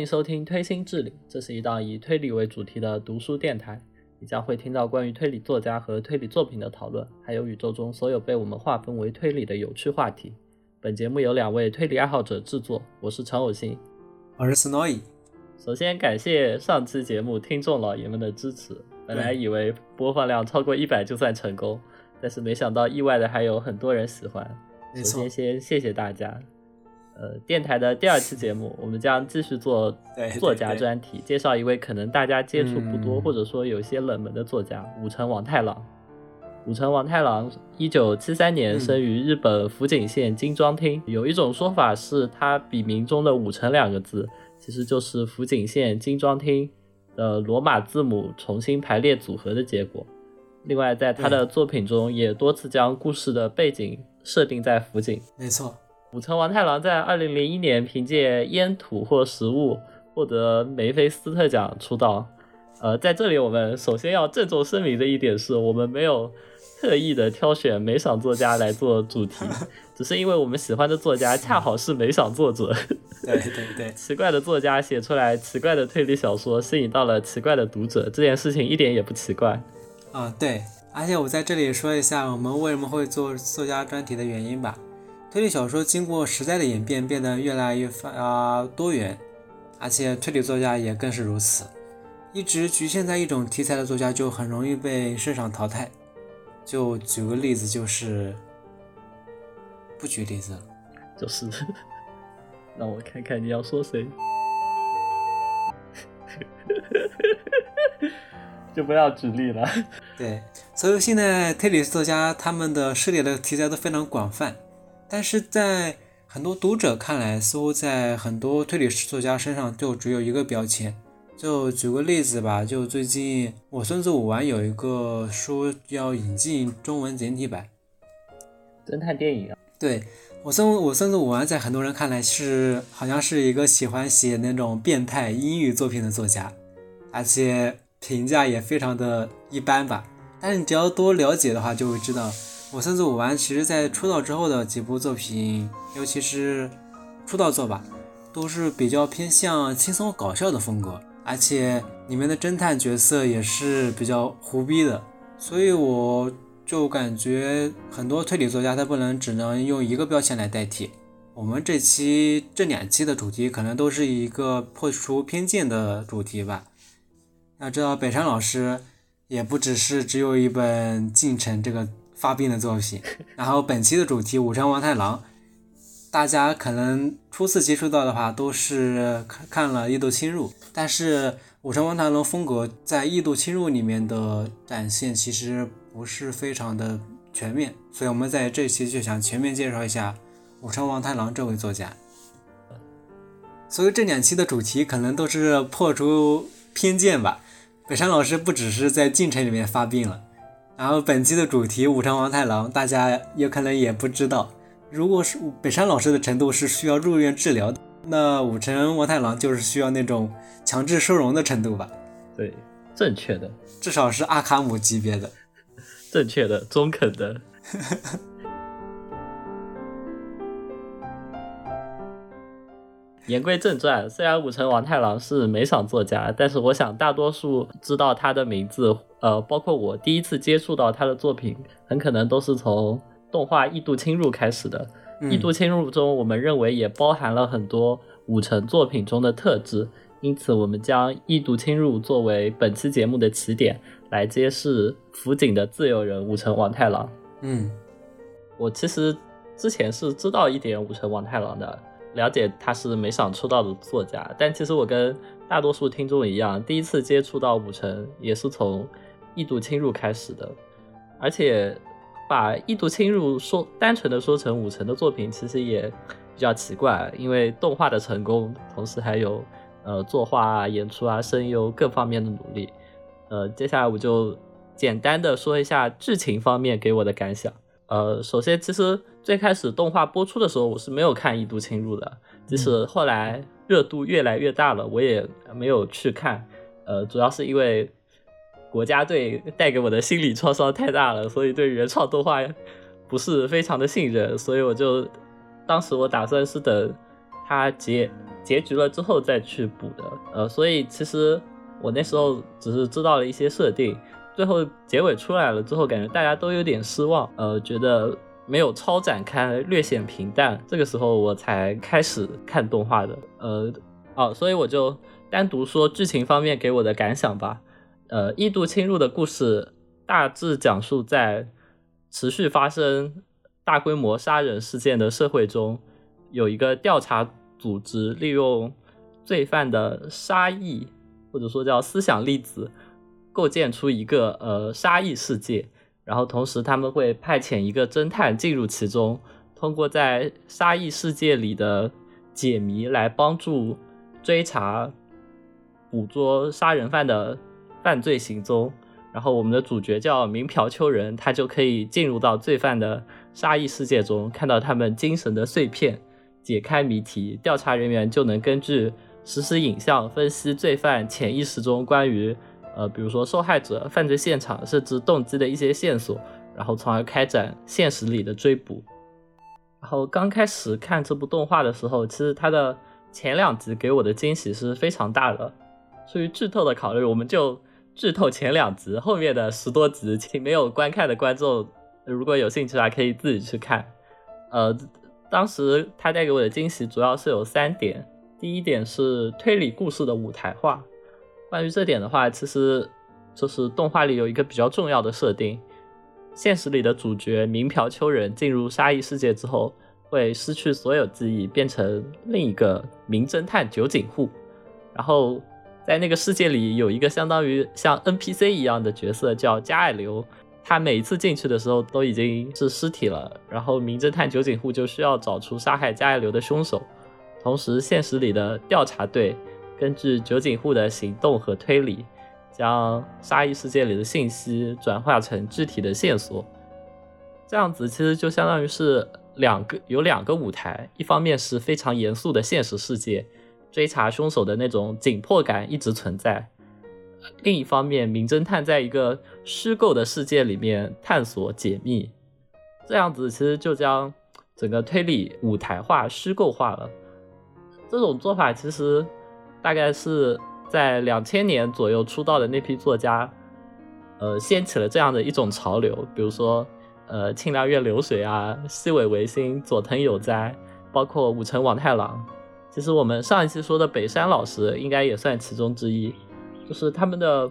欢迎收听推心置理，这是一档以推理为主题的读书电台。你将会听到关于推理作家和推理作品的讨论，还有宇宙中所有被我们划分为推理的有趣话题。本节目由两位推理爱好者制作，我是陈偶星，我是 Snowy。首先感谢上期节目听众老爷们的支持，本来以为播放量超过一百就算成功，但是没想到意外的还有很多人喜欢。首先先谢谢大家。呃，电台的第二期节目，我们将继续做 作家专题，介绍一位可能大家接触不多，或者说有些冷门的作家——武城王太郎。武城王太郎，一九七三年生于日本福井县金庄町。有一种说法是，他笔名中的“武城”两个字，其实就是福井县金庄町的罗马字母重新排列组合的结果。另外，在他的作品中，也多次将故事的背景设定在福井。没错。武藤王太郎在二零零一年凭借《烟土或食物》获得梅菲斯特奖出道。呃，在这里我们首先要郑重声明的一点是，我们没有特意的挑选美赏作家来做主题，只是因为我们喜欢的作家恰好是美赏作者。对对对，奇怪的作家写出来奇怪的推理小说，吸引到了奇怪的读者，这件事情一点也不奇怪。啊，对，而且我在这里说一下我们为什么会做作家专题的原因吧。推理小说经过时代的演变，变得越来越发多元，而且推理作家也更是如此。一直局限在一种题材的作家就很容易被市场淘汰。就举个例子，就是不举例子了，就是 让我看看你要说谁，就不要举例了。对，所以现在推理作家他们的涉猎的题材都非常广泛。但是在很多读者看来，似乎在很多推理作家身上就只有一个标签。就举个例子吧，就最近我孙子武玩有一个书要引进中文简体版侦探电影啊。对我孙我孙子武玩在很多人看来是好像是一个喜欢写那种变态英语作品的作家，而且评价也非常的一般吧。但是你只要多了解的话，就会知道。我孙子武丸其实在出道之后的几部作品，尤其是出道作吧，都是比较偏向轻松搞笑的风格，而且里面的侦探角色也是比较胡逼的，所以我就感觉很多推理作家他不能只能用一个标签来代替。我们这期这两期的主题可能都是一个破除偏见的主题吧。要知道北山老师也不只是只有一本《进城》这个。发病的作品，然后本期的主题《武城王太郎》，大家可能初次接触到的话都是看了《异度侵入》，但是《武城王太郎》风格在《异度侵入》里面的展现其实不是非常的全面，所以我们在这期就想全面介绍一下武城王太郎这位作家。所以这两期的主题可能都是破除偏见吧。北山老师不只是在进城里面发病了。然后本期的主题武城王太郎，大家有可能也不知道。如果是北山老师的程度是需要入院治疗，那武城王太郎就是需要那种强制收容的程度吧？对，正确的，至少是阿卡姆级别的，正确的，中肯的。言归正传，虽然武城王太郎是美赏作家，但是我想大多数知道他的名字，呃，包括我第一次接触到他的作品，很可能都是从动画《异度侵入》开始的。《异度侵入》中，我们认为也包含了很多武城作品中的特质，因此我们将《异度侵入》作为本期节目的起点，来揭示福井的自由人武城王太郎。嗯，我其实之前是知道一点武城王太郎的。了解他是没想出道的作家，但其实我跟大多数听众一样，第一次接触到武城也是从《异度侵入》开始的。而且把《异度侵入》说单纯的说成武城的作品，其实也比较奇怪，因为动画的成功，同时还有呃作画啊、演出啊、声优各方面的努力。呃，接下来我就简单的说一下剧情方面给我的感想。呃，首先，其实最开始动画播出的时候，我是没有看《异度侵入》的。即使后来热度越来越大了，我也没有去看。呃，主要是因为国家队带给我的心理创伤太大了，所以对原创动画不是非常的信任。所以我就当时我打算是等它结结局了之后再去补的。呃，所以其实我那时候只是知道了一些设定，最后结尾出来了之后，感觉大家都有点失望，呃，觉得没有超展开，略显平淡。这个时候我才开始看动画的。呃，哦，所以我就单独说剧情方面给我的感想吧。呃，异度侵入的故事大致讲述在持续发生大规模杀人事件的社会中，有一个调查组织利用罪犯的杀意，或者说叫思想粒子，构建出一个呃杀意世界。然后同时他们会派遣一个侦探进入其中，通过在杀意世界里的解谜来帮助追查、捕捉杀人犯的。犯罪行踪，然后我们的主角叫明朴秋人，他就可以进入到罪犯的杀意世界中，看到他们精神的碎片，解开谜题。调查人员就能根据实时影像分析罪犯潜意识中关于呃，比如说受害者、犯罪现场甚至动机的一些线索，然后从而开展现实里的追捕。然后刚开始看这部动画的时候，其实它的前两集给我的惊喜是非常大的。出于剧透的考虑，我们就。剧透前两集，后面的十多集，请没有观看的观众，如果有兴趣的话，可以自己去看。呃，当时他带给我的惊喜主要是有三点。第一点是推理故事的舞台化。关于这点的话，其实就是动画里有一个比较重要的设定：现实里的主角明朴秋人进入沙溢世界之后，会失去所有记忆，变成另一个名侦探酒井户，然后。在那个世界里，有一个相当于像 NPC 一样的角色叫加爱流，他每次进去的时候都已经是尸体了。然后名侦探酒井户就需要找出杀害加爱流的凶手，同时现实里的调查队根据酒井户的行动和推理，将杀意世界里的信息转化成具体的线索。这样子其实就相当于是两个有两个舞台，一方面是非常严肃的现实世界。追查凶手的那种紧迫感一直存在。另一方面，名侦探在一个虚构的世界里面探索解密，这样子其实就将整个推理舞台化、虚构化了。这种做法其实大概是在两千年左右出道的那批作家，呃，掀起了这样的一种潮流。比如说，呃，清凉院流水啊，西尾维新、佐藤有哉，包括武城王太郎。其实我们上一期说的北山老师应该也算其中之一，就是他们的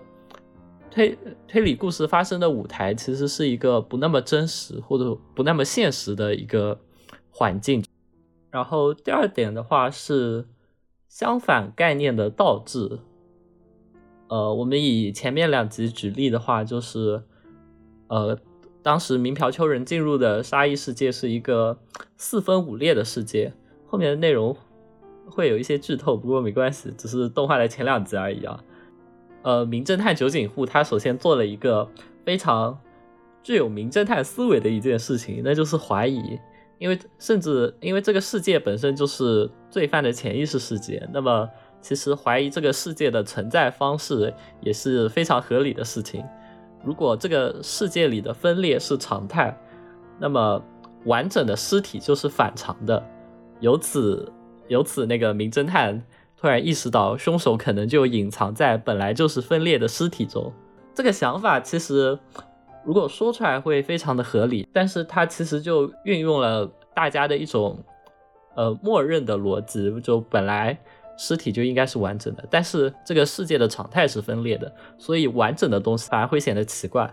推推理故事发生的舞台其实是一个不那么真实或者不那么现实的一个环境。然后第二点的话是相反概念的倒置。呃，我们以前面两集举例的话，就是呃，当时明朴秋人进入的沙溢世界是一个四分五裂的世界，后面的内容。会有一些剧透，不过没关系，只是动画的前两集而已啊。呃，名侦探酒井户他首先做了一个非常具有名侦探思维的一件事情，那就是怀疑，因为甚至因为这个世界本身就是罪犯的潜意识世界，那么其实怀疑这个世界的存在方式也是非常合理的事情。如果这个世界里的分裂是常态，那么完整的尸体就是反常的，由此。由此，那个名侦探突然意识到，凶手可能就隐藏在本来就是分裂的尸体中。这个想法其实，如果说出来会非常的合理，但是它其实就运用了大家的一种呃默认的逻辑，就本来尸体就应该是完整的，但是这个世界的常态是分裂的，所以完整的东西反而会显得奇怪。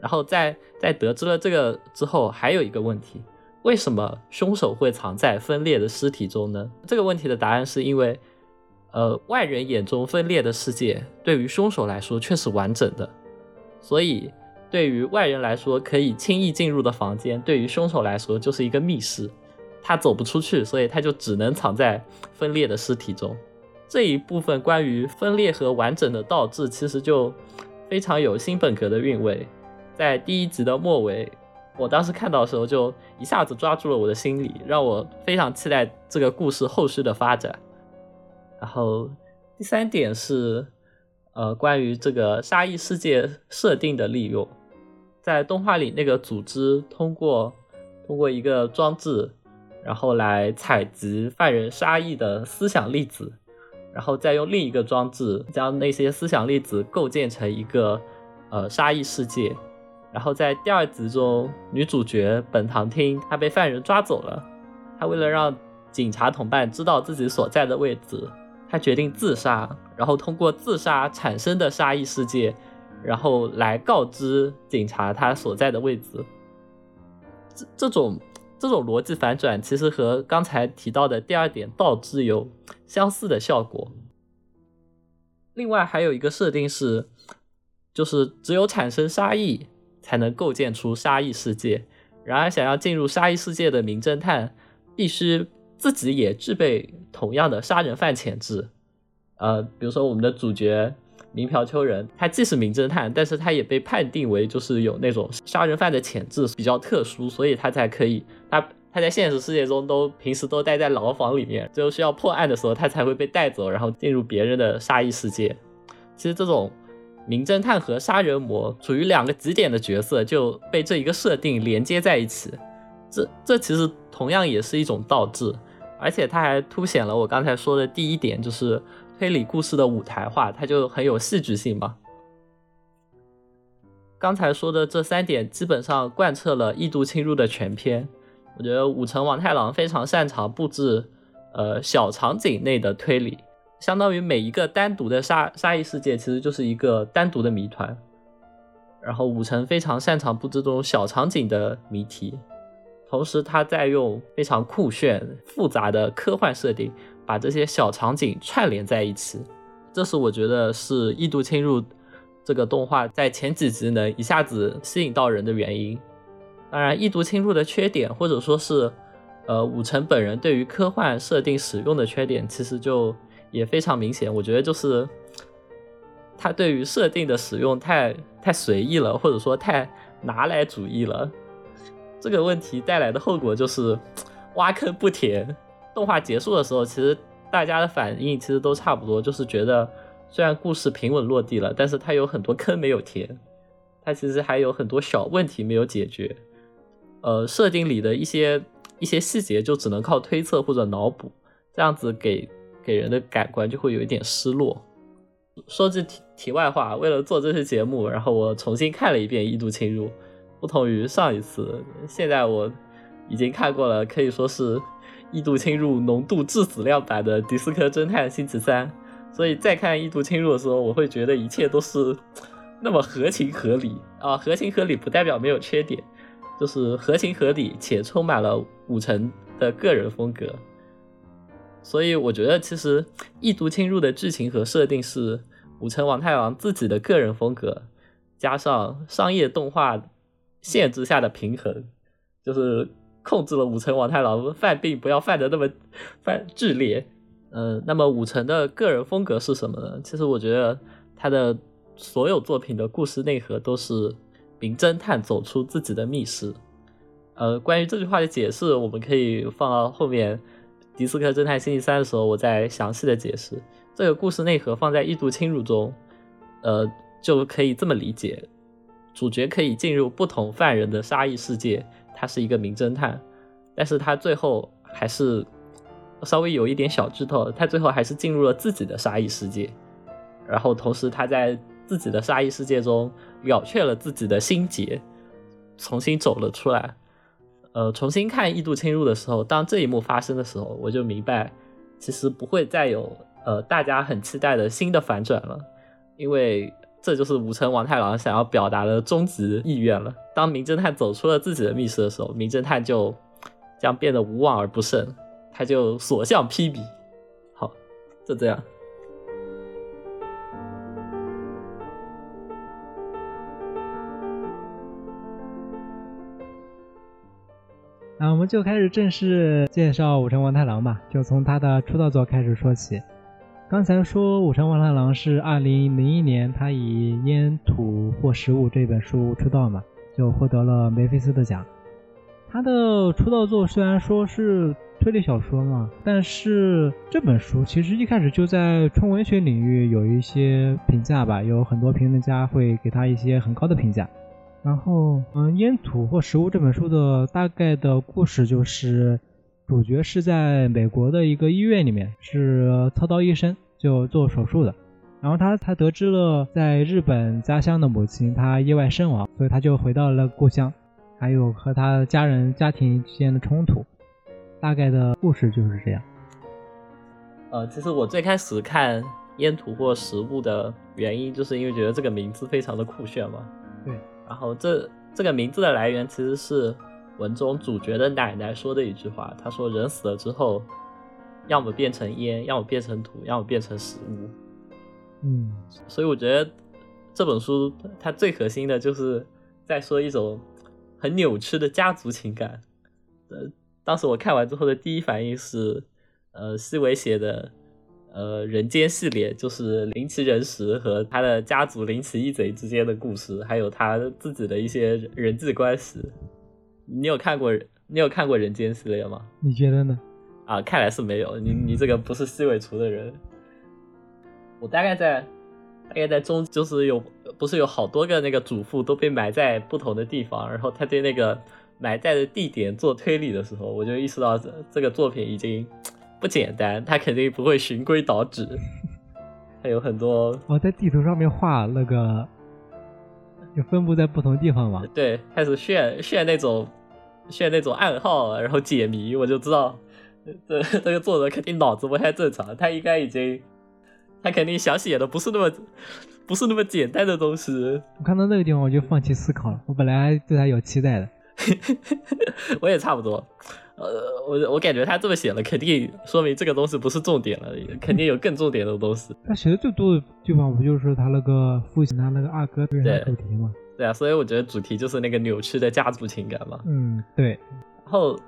然后在在得知了这个之后，还有一个问题。为什么凶手会藏在分裂的尸体中呢？这个问题的答案是因为，呃，外人眼中分裂的世界对于凶手来说却是完整的，所以对于外人来说可以轻易进入的房间，对于凶手来说就是一个密室，他走不出去，所以他就只能藏在分裂的尸体中。这一部分关于分裂和完整的倒置，其实就非常有新本格的韵味，在第一集的末尾。我当时看到的时候，就一下子抓住了我的心理，让我非常期待这个故事后续的发展。然后第三点是，呃，关于这个沙溢世界设定的利用，在动画里那个组织通过通过一个装置，然后来采集犯人杀意的思想粒子，然后再用另一个装置将那些思想粒子构建成一个呃杀意世界。然后在第二集中，女主角本堂町她被犯人抓走了，她为了让警察同伴知道自己所在的位置，她决定自杀，然后通过自杀产生的杀意世界，然后来告知警察她所在的位置。这这种这种逻辑反转，其实和刚才提到的第二点倒置有相似的效果。另外还有一个设定是，就是只有产生杀意。才能构建出杀意世界。然而，想要进入杀意世界的名侦探，必须自己也具备同样的杀人犯潜质。呃，比如说我们的主角名朴秋人，他既是名侦探，但是他也被判定为就是有那种杀人犯的潜质，比较特殊，所以他才可以他他在现实世界中都平时都待在牢房里面，只有需要破案的时候，他才会被带走，然后进入别人的杀意世界。其实这种。名侦探和杀人魔处于两个极点的角色就被这一个设定连接在一起，这这其实同样也是一种倒置，而且它还凸显了我刚才说的第一点，就是推理故事的舞台化，它就很有戏剧性嘛。刚才说的这三点基本上贯彻了异度侵入的全篇。我觉得武城王太郎非常擅长布置，呃小场景内的推理。相当于每一个单独的杀杀意世界，其实就是一个单独的谜团。然后武城非常擅长布置这种小场景的谜题，同时他在用非常酷炫、复杂的科幻设定，把这些小场景串联在一起。这是我觉得是异度侵入这个动画在前几集能一下子吸引到人的原因。当然，异度侵入的缺点，或者说是呃武城本人对于科幻设定使用的缺点，其实就。也非常明显，我觉得就是他对于设定的使用太太随意了，或者说太拿来主义了。这个问题带来的后果就是挖坑不填。动画结束的时候，其实大家的反应其实都差不多，就是觉得虽然故事平稳落地了，但是它有很多坑没有填，它其实还有很多小问题没有解决。呃，设定里的一些一些细节就只能靠推测或者脑补，这样子给。给人的感官就会有一点失落。说句题题外话，为了做这期节目，然后我重新看了一遍《异度侵入》，不同于上一次，现在我已经看过了，可以说是《异度侵入》浓度致死量版的《迪斯科侦探星期三》，所以再看《异度侵入》的时候，我会觉得一切都是那么合情合理啊！合情合理不代表没有缺点，就是合情合理且充满了武城的个人风格。所以我觉得，其实异度侵入的剧情和设定是武城王太郎自己的个人风格，加上商业动画限制下的平衡，就是控制了武城王太郎犯病不要犯的那么犯剧烈。嗯，那么武城的个人风格是什么呢？其实我觉得他的所有作品的故事内核都是名侦探走出自己的密室。呃，关于这句话的解释，我们可以放到后面。迪斯科侦探星期三的时候，我再详细的解释这个故事内核放在异度侵入中，呃，就可以这么理解：主角可以进入不同犯人的杀意世界，他是一个名侦探，但是他最后还是稍微有一点小剧透，他最后还是进入了自己的杀意世界，然后同时他在自己的杀意世界中了却了自己的心结，重新走了出来。呃，重新看《异度侵入》的时候，当这一幕发生的时候，我就明白，其实不会再有呃大家很期待的新的反转了，因为这就是武城王太郎想要表达的终极意愿了。当名侦探走出了自己的密室的时候，名侦探就将变得无往而不胜，他就所向披靡。好，就这样。那我们就开始正式介绍武城王太郎吧，就从他的出道作开始说起。刚才说武城王太郎是二零零一年，他以《烟土或食物》这本书出道嘛，就获得了梅菲斯特奖。他的出道作虽然说是推理小说嘛，但是这本书其实一开始就在纯文学领域有一些评价吧，有很多评论家会给他一些很高的评价。然后，嗯，《烟土或食物》这本书的大概的故事就是，主角是在美国的一个医院里面，是操刀医生，就做手术的。然后他他得知了在日本家乡的母亲她意外身亡，所以他就回到了故乡，还有和他家人家庭之间的冲突。大概的故事就是这样。呃，其实我最开始看《烟土或食物》的原因，就是因为觉得这个名字非常的酷炫嘛。对。然后这这个名字的来源其实是文中主角的奶奶说的一句话，她说：“人死了之后，要么变成烟，要么变成土，要么变成食物。”嗯，所以我觉得这本书它最核心的就是在说一种很扭曲的家族情感。呃，当时我看完之后的第一反应是，呃，西尾写的呃人间系列，就是林奇人石和他的家族林奇一贼之间的故事，还有他自己的一些人际关系。你有看过你有看过人间系列吗？你觉得呢？啊，看来是没有。你你这个不是西尾厨的人。我大概在，大概在中，就是有不是有好多个那个主妇都被埋在不同的地方，然后他对那个埋在的地点做推理的时候，我就意识到这这个作品已经不简单，他肯定不会循规蹈矩，他有很多我，在地图上面画那个，就分布在不同地方嘛。对，开始炫炫那种炫那种暗号，然后解谜，我就知道这这个作者肯定脑子不太正常，他应该已经。他肯定想写的不是那么，不是那么简单的东西。我看到那个地方我就放弃思考了。我本来对他有期待的，我也差不多。呃，我我感觉他这么写了，肯定说明这个东西不是重点了，肯定有更重点的东西。他写的最多的地方不就是他那个父亲他那个二哥对他主题吗？对啊，所以我觉得主题就是那个扭曲的家族情感嘛。嗯，对。然后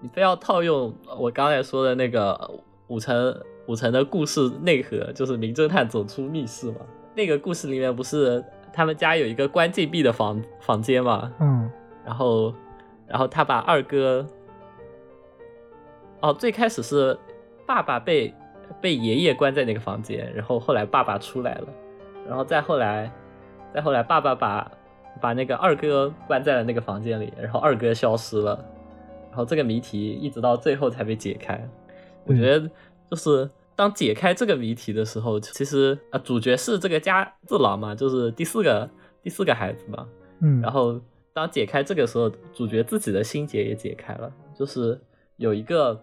你非要套用我刚才说的那个五层。五层的故事内核就是名侦探走出密室嘛。那个故事里面不是他们家有一个关禁闭的房房间嘛？嗯。然后，然后他把二哥，哦，最开始是爸爸被被爷爷关在那个房间，然后后来爸爸出来了，然后再后来，再后来爸爸把把那个二哥关在了那个房间里，然后二哥消失了，然后这个谜题一直到最后才被解开。我觉得就是。当解开这个谜题的时候，其实啊，主角是这个家次郎嘛，就是第四个第四个孩子嘛。嗯，然后当解开这个时候，主角自己的心结也解开了，就是有一个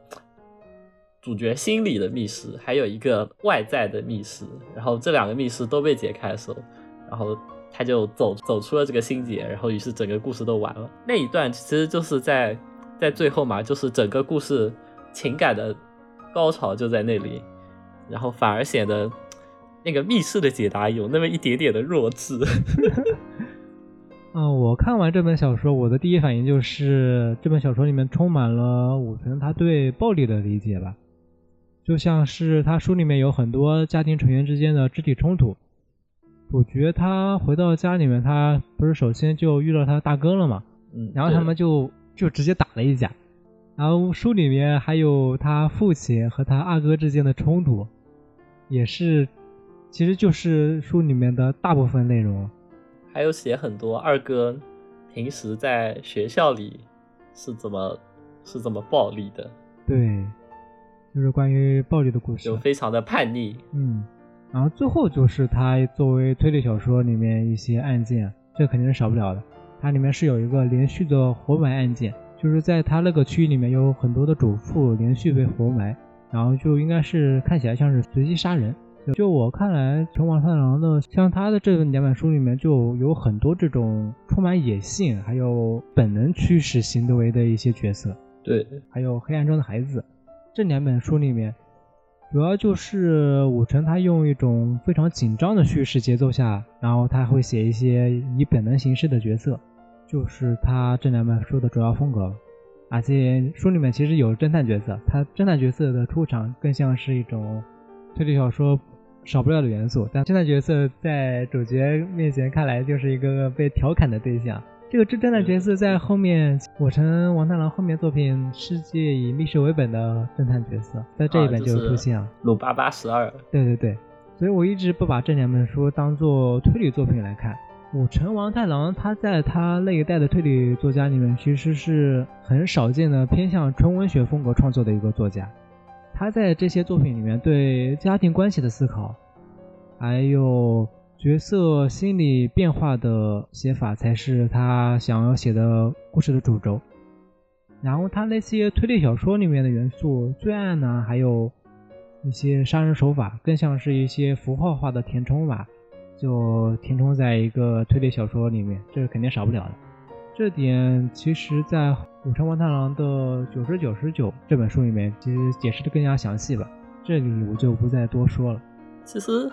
主角心里的密室，还有一个外在的密室。然后这两个密室都被解开的时候，然后他就走走出了这个心结，然后于是整个故事都完了。那一段其实就是在在最后嘛，就是整个故事情感的高潮就在那里。然后反而显得那个密室的解答有那么一点点的弱智。嗯，我看完这本小说，我的第一反应就是这本小说里面充满了武藤他对暴力的理解吧，就像是他书里面有很多家庭成员之间的肢体冲突，主角他回到家里面，他不是首先就遇到他大哥了嘛，嗯，然后他们就就直接打了一架，然后书里面还有他父亲和他二哥之间的冲突。也是，其实就是书里面的大部分内容，还有写很多二哥平时在学校里是怎么是怎么暴力的，对，就是关于暴力的故事，就非常的叛逆，嗯，然后最后就是他作为推理小说里面一些案件，这肯定是少不了的，它里面是有一个连续的活埋案件，就是在他那个区域里面有很多的主妇连续被活埋。然后就应该是看起来像是随机杀人。就我看来，《成王太郎》的像他的这两本书里面就有很多这种充满野性，还有本能驱使行为的一些角色。对，还有《黑暗中的孩子》这两本书里面，主要就是武成他用一种非常紧张的叙事节奏下，然后他会写一些以本能形式的角色，就是他这两本书的主要风格。而且书里面其实有侦探角色，他侦探角色的出场更像是一种推理小说少不了的元素。但侦探角色在主角面前看来就是一个被调侃的对象。这个侦侦探角色在后面，我成王太郎后面作品《世界以密室为本》的侦探角色，在这一本就出现了鲁巴八十二。对对对，所以我一直不把这两本书当做推理作品来看。武城王太郎他在他那一代的推理作家里面，其实是很少见的偏向纯文学风格创作的一个作家。他在这些作品里面对家庭关系的思考，还有角色心理变化的写法，才是他想要写的故事的主轴。然后他那些推理小说里面的元素，罪案呢，还有一些杀人手法，更像是一些符号化的填充吧。就填充在一个推理小说里面，这是肯定少不了的。这点其实，在武城王太郎的九十九十九这本书里面，其实解释的更加详细吧。这里我就不再多说了。其实，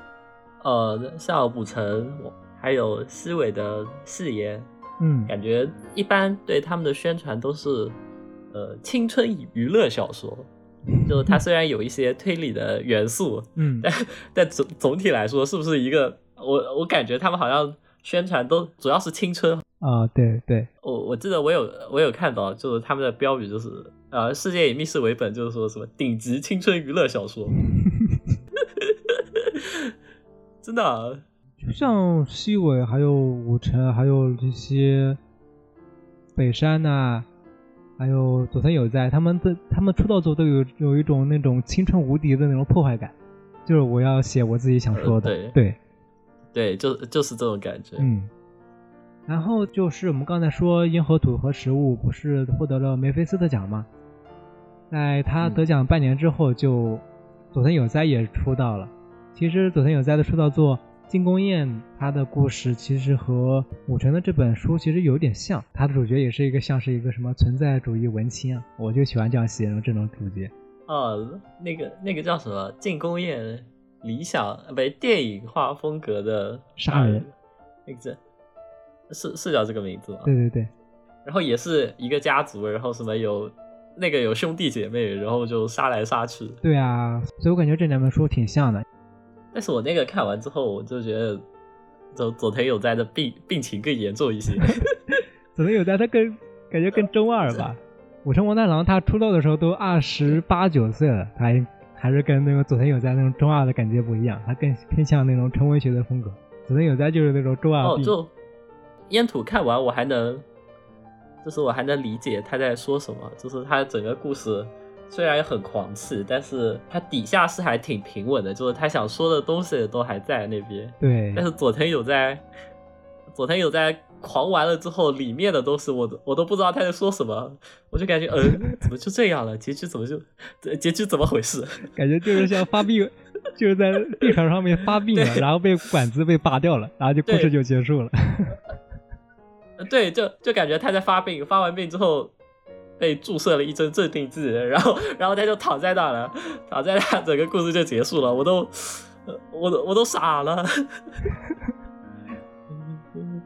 呃，像武城还有西尾的誓言，嗯，感觉一般对他们的宣传都是，呃，青春娱乐小说。就是它虽然有一些推理的元素，嗯，但但总总体来说，是不是一个？我我感觉他们好像宣传都主要是青春。啊，对对，我我记得我有我有看到，就是他们的标语就是呃，世界以密室为本，就是说什么顶级青春娱乐小说，真的，就像西尾还有武城还有这些北山呐，还有佐藤有在，他们的他们出道之后都有有一种那种青春无敌的那种破坏感，就是我要写我自己想说的，对。对。对，就就是这种感觉。嗯，然后就是我们刚才说《烟和土和食物》不是获得了梅菲斯特奖吗？在他得奖半年之后，就佐藤有哉也出道了。其实佐藤有哉的出道作《金宫宴》，他的故事其实和武城的这本书其实有点像，他的主角也是一个像是一个什么存在主义文青啊，我就喜欢这样形容这种主角。哦，那个那个叫什么《进宫宴》？理想不电影化风格的杀人，那个是是叫这个名字吗？对对对。然后也是一个家族，然后什么有那个有兄弟姐妹，然后就杀来杀去。对啊，所以我感觉这两本书挺像的。但是我那个看完之后，我就觉得佐佐藤有哉的病病情更严重一些。佐藤有哉他更感觉更中二吧？武城王太郎他出道的时候都二十八九岁了，他还。还是跟那个佐藤有哉那种中二的感觉不一样，他更偏向那种纯文学的风格。佐藤有哉就是那种中二哦，就烟土看完我还能，就是我还能理解他在说什么。就是他整个故事虽然很狂气，但是他底下是还挺平稳的，就是他想说的东西都还在那边。对。但是佐藤有哉，佐藤有哉。狂完了之后，里面的都是我，我都不知道他在说什么，我就感觉，嗯，怎么就这样了？结局怎么就，结局怎么回事？感觉就是像发病，就是在病床上面发病了，然后被管子被拔掉了，然后就故事就结束了。对，就就感觉他在发病，发完病之后被注射了一针镇定剂，然后，然后他就躺在那了，躺在那，整个故事就结束了。我都，我都，我都傻了。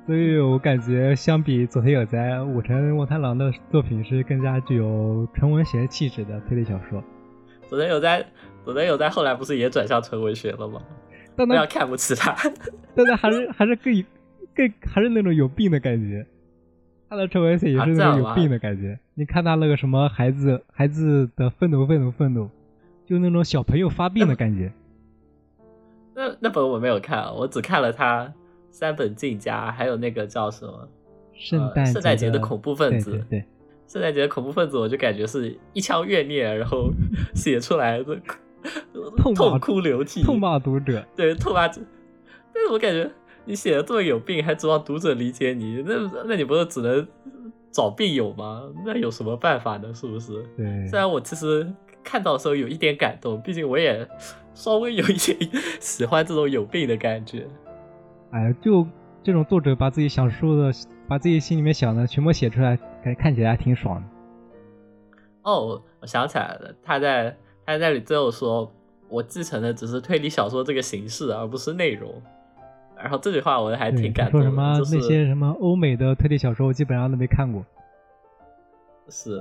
所以我感觉，相比佐藤有哉、武藤望太郎的作品，是更加具有纯文学气质的推理小说。佐藤有哉，佐藤有哉后来不是也转向纯文学了吗？不要看不起他，但他还是还是更更还是那种有病的感觉。他的纯文学也是那种有病的感觉。你看他那个什么孩子孩子的愤怒愤怒愤怒，就那种小朋友发病的感觉。那那本我没有看，我只看了他。三本进家，还有那个叫什么圣诞圣诞节的恐怖分子，对圣诞节的恐怖分子，我就感觉是一腔怨念，然后写出来的 痛痛哭流涕，痛骂读者，对痛骂。但是我感觉你写的这么有病，还指望读者理解你，那那你不是只能找病友吗？那有什么办法呢？是不是？对。虽然我其实看到的时候有一点感动，毕竟我也稍微有一点 喜欢这种有病的感觉。哎呀，就这种作者把自己想说的、把自己心里面想的全部写出来，感觉看起来还挺爽的。哦，我想起来了，他在他在那里最后说：“我继承的只是推理小说这个形式，而不是内容。”然后这句话我还挺感动。说什么那些什么欧美的推理小说，我基本上都没看过。是，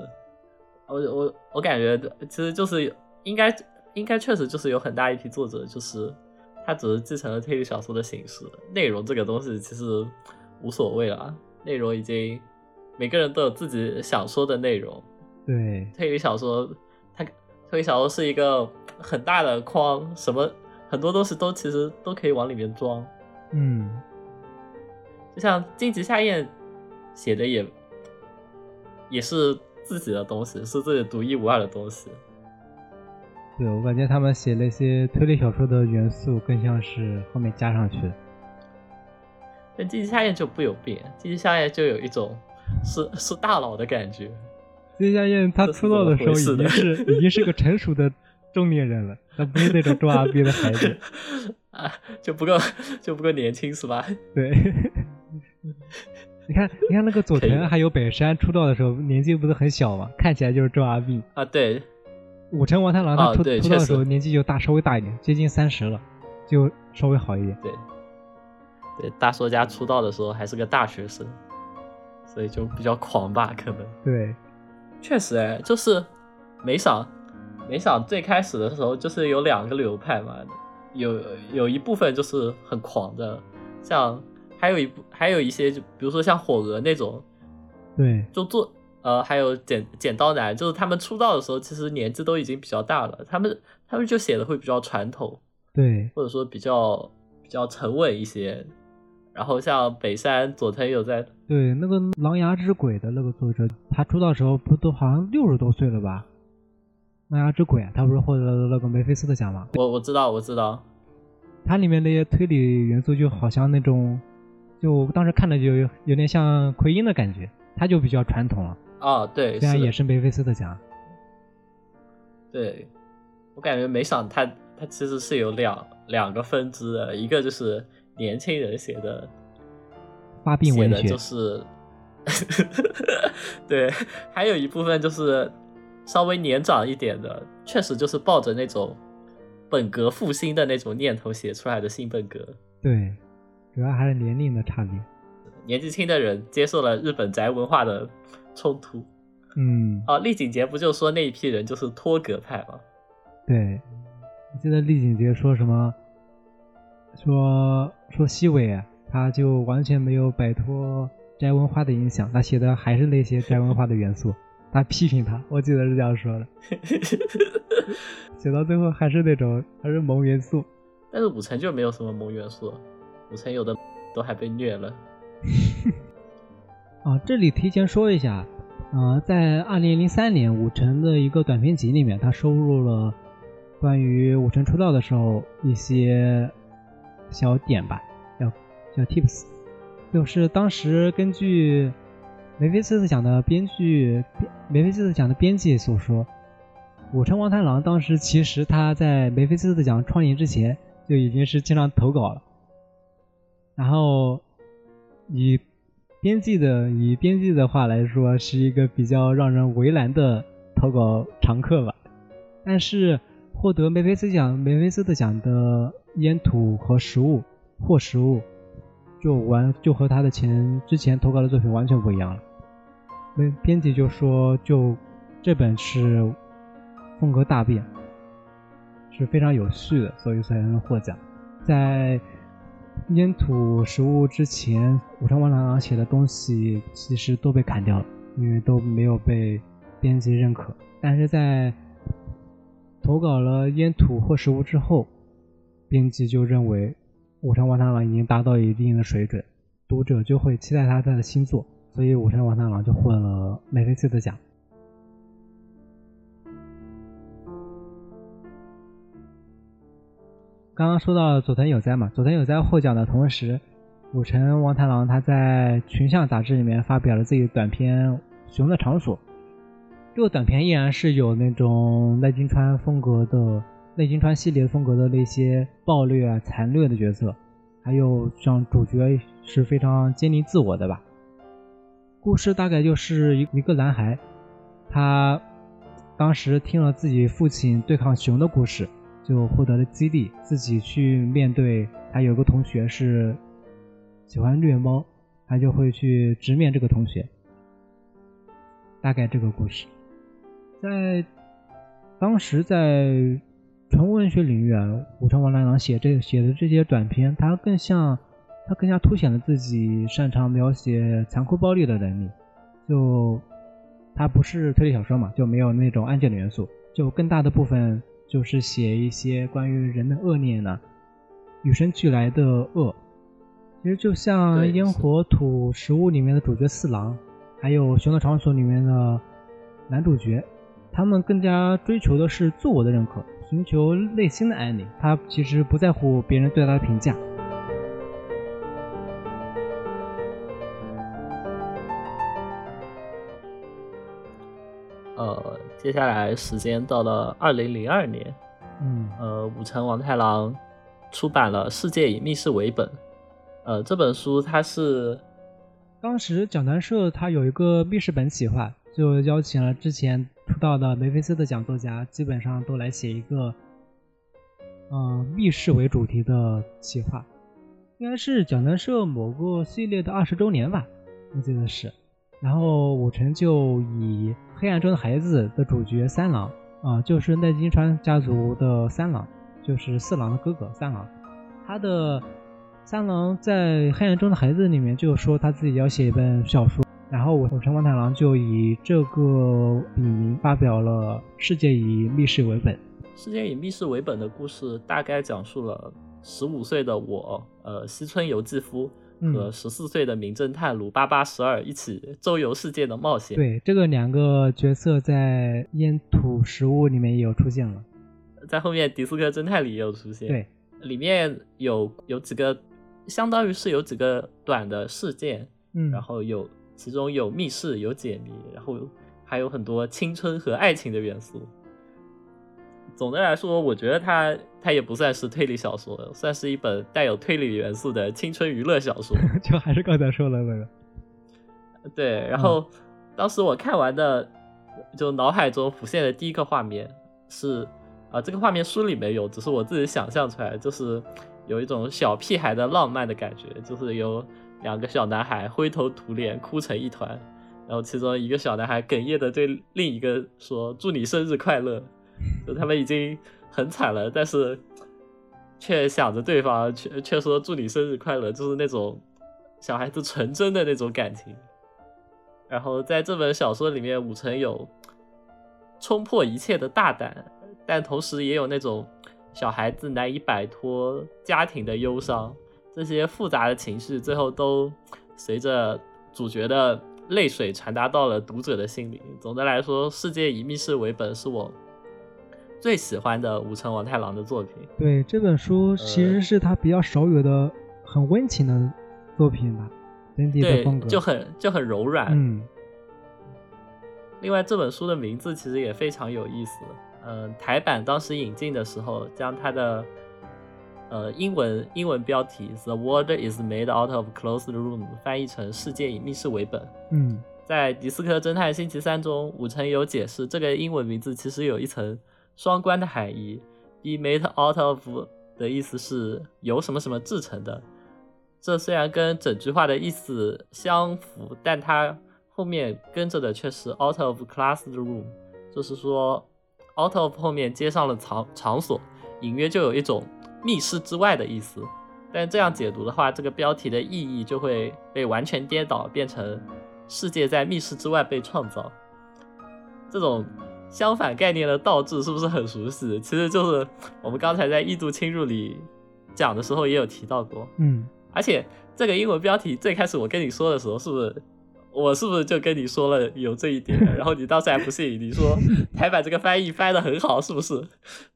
我我我感觉其实就是应该应该确实就是有很大一批作者就是。他只是继承了推理小说的形式，内容这个东西其实无所谓了。内容已经每个人都有自己想说的内容。对，推理小说，它推理小说是一个很大的框，什么很多东西都其实都可以往里面装。嗯，就像荆棘夏彦写的也也是自己的东西，是自己独一无二的东西。对我感觉他们写那些推理小说的元素，更像是后面加上去的。但荆棘夏彦就不有病，荆棘夏彦就有一种是是大佬的感觉。金夏燕他出道的时候已经是 已经是个成熟的中年人了，他不是那种中二病的孩子 啊，就不够就不够年轻是吧？对，你看你看那个佐藤还有北山出道的时候年纪不是很小嘛，看起来就是中二病啊。对，武城王太郎他出出道的时候年纪就大稍微大一点，接近三十了，就稍微好一点。对，对，大作家出道的时候还是个大学生，所以就比较狂吧，可能对。确实哎，就是没想，没想最开始的时候就是有两个流派嘛，有有一部分就是很狂的，像还有一部还有一些就比如说像火鹅那种，对，就做呃还有剪剪刀男，就是他们出道的时候其实年纪都已经比较大了，他们他们就写的会比较传统，对，或者说比较比较沉稳一些。然后像北山佐藤有在对那个《狼牙之鬼》的那个作者，他出道时候不都好像六十多岁了吧？《狼牙之鬼》他不是获得了那个梅菲斯的奖吗？我我知道我知道，它里面那些推理元素就好像那种，就当时看着就有点像奎因的感觉，他就比较传统了。啊，对，虽然也是梅菲斯特奖。对，我感觉没想他他其实是有两两个分支的，一个就是。年轻人写的发病文学就是，对，还有一部分就是稍微年长一点的，确实就是抱着那种本格复兴的那种念头写出来的新本格。对，主要还是年龄的差别。年纪轻的人接受了日本宅文化的冲突。嗯，哦，丽景杰不就说那一批人就是脱格派吗？对，我记得丽景杰说什么？说说西尾，他就完全没有摆脱宅文化的影响，他写的还是那些宅文化的元素。他批评他，我记得是这样说的。写到最后还是那种还是萌元素。但是五城就没有什么萌元素，五城有的都还被虐了。啊，这里提前说一下，啊，在二零零三年武城的一个短篇集里面，他收录了关于武城出道的时候一些。小点吧，叫叫 tips，就是当时根据梅菲斯特奖的编剧梅菲斯特奖的编辑所说，武城王太郎当时其实他在梅菲斯特奖创立之前就已经是经常投稿了，然后以编辑的以编辑的话来说，是一个比较让人为难的投稿常客吧，但是获得梅菲斯奖梅菲斯特奖的。烟土和食物或食物，就完就和他的前之前投稿的作品完全不一样了。编编辑就说，就这本是风格大变，是非常有序的，所以才能获奖。在烟土食物之前，武昌万郎郎写的东西其实都被砍掉了，因为都没有被编辑认可。但是在投稿了烟土或食物之后，编辑就认为武城王太郎已经达到一定的水准，读者就会期待他的新作，所以武城王太郎就获了梅菲斯特奖。刚刚说到佐藤有哉嘛，佐藤有哉获奖的同时，武城王太郎他在群像杂志里面发表了自己的短篇《熊的场所》，这个短片依然是有那种赖金川风格的。内金川系列风格的那些暴虐啊、残虐的角色，还有像主角是非常坚定自我的吧。故事大概就是一一个男孩，他当时听了自己父亲对抗熊的故事，就获得了激励，自己去面对。他有个同学是喜欢虐猫，他就会去直面这个同学。大概这个故事，在当时在。纯文学领域啊，武藤王太郎写这写的这些短篇，他更像，他更加凸显了自己擅长描写残酷暴力的能力。就他不是推理小说嘛，就没有那种案件的元素，就更大的部分就是写一些关于人的恶念呢，与生俱来的恶。其实就像《烟火土食物》里面的主角四郎，还有《熊的场所》里面的男主角，他们更加追求的是自我的认可，寻求内心的安宁。他其实不在乎别人对他的评价。呃，接下来时间到了二零零二年，嗯呃，武城王太郎出版了《世界以密室为本》。呃，这本书它是当时讲谈社它有一个密室本企划，就邀请了之前出道的梅菲斯的讲作家，基本上都来写一个，嗯、密室为主题的企划，应该是讲谈社某个系列的二十周年吧，我记得是。然后武城就以《黑暗中的孩子》的主角三郎啊、就是奈津川家族的三郎，就是四郎的哥哥三郎，他的三郎在《黑暗中的孩子》里面就说他自己要写一本小说，然后武城王太郎就以这个笔名发表了《世界以密室为本》。《世界以密室为本》的故事，大概讲述了十五岁的我，呃，西村由纪夫和嗯，十四岁的名侦探鲁八八十二一起周游世界的冒险。对，这个两个角色在《烟土食物》里面也有出现了。在后面迪斯科侦探里也有出现。对，里面有有几个，相当于是有几个短的事件，嗯，然后有其中有密室，有解谜，然后还有很多青春和爱情的元素。总的来说，我觉得它它也不算是推理小说，算是一本带有推理元素的青春娱乐小说。就还是刚才说的那个。对，然后、当时我看完的，就脑海中浮现的第一个画面是，啊、这个画面书里没有，只是我自己想象出来，就是有一种小屁孩的浪漫的感觉，就是有两个小男孩灰头土脸哭成一团，然后其中一个小男孩哽咽的对另一个说：“祝你生日快乐。”就他们已经很惨了，但是却想着对方，却却说祝你生日快乐，就是那种小孩子纯真的那种感情。然后在这本小说里面，武城有冲破一切的大胆，但同时也有那种小孩子难以摆脱家庭的忧伤，这些复杂的情绪最后都随着主角的泪水传达到了读者的心里。总的来说，《世界以密室为本》是我最喜欢的武城王太郎的作品。对，这本书其实是他比较少有的很温情的作品吧，整体的对风格，就很就很柔软。嗯另外，这本书的名字其实也非常有意思。嗯、台版当时引进的时候，将它的呃英文英文标题 “The world is made out of closed room” 翻译成“世界以密室为本”。嗯在《迪斯科侦探星期三》中，武城有解释，这个英文名字其实有一层双关的含义。be made out of 的意思是由什么什么制成的，这虽然跟整句话的意思相符，但它后面跟着的却是 out of classroom，就是说 out of 后面接上了场场所，隐约就有一种密室之外的意思。但这样解读的话，这个标题的意义就会被完全颠倒，变成世界在密室之外被创造。这种相反概念的倒置是不是很熟悉？其实就是我们刚才在《异度侵入》里讲的时候也有提到过。嗯，而且这个英文标题最开始我跟你说的时候，是不是我是不是就跟你说了有这一点？然后你当时还不信，你说台版这个翻译翻的很好，是不是？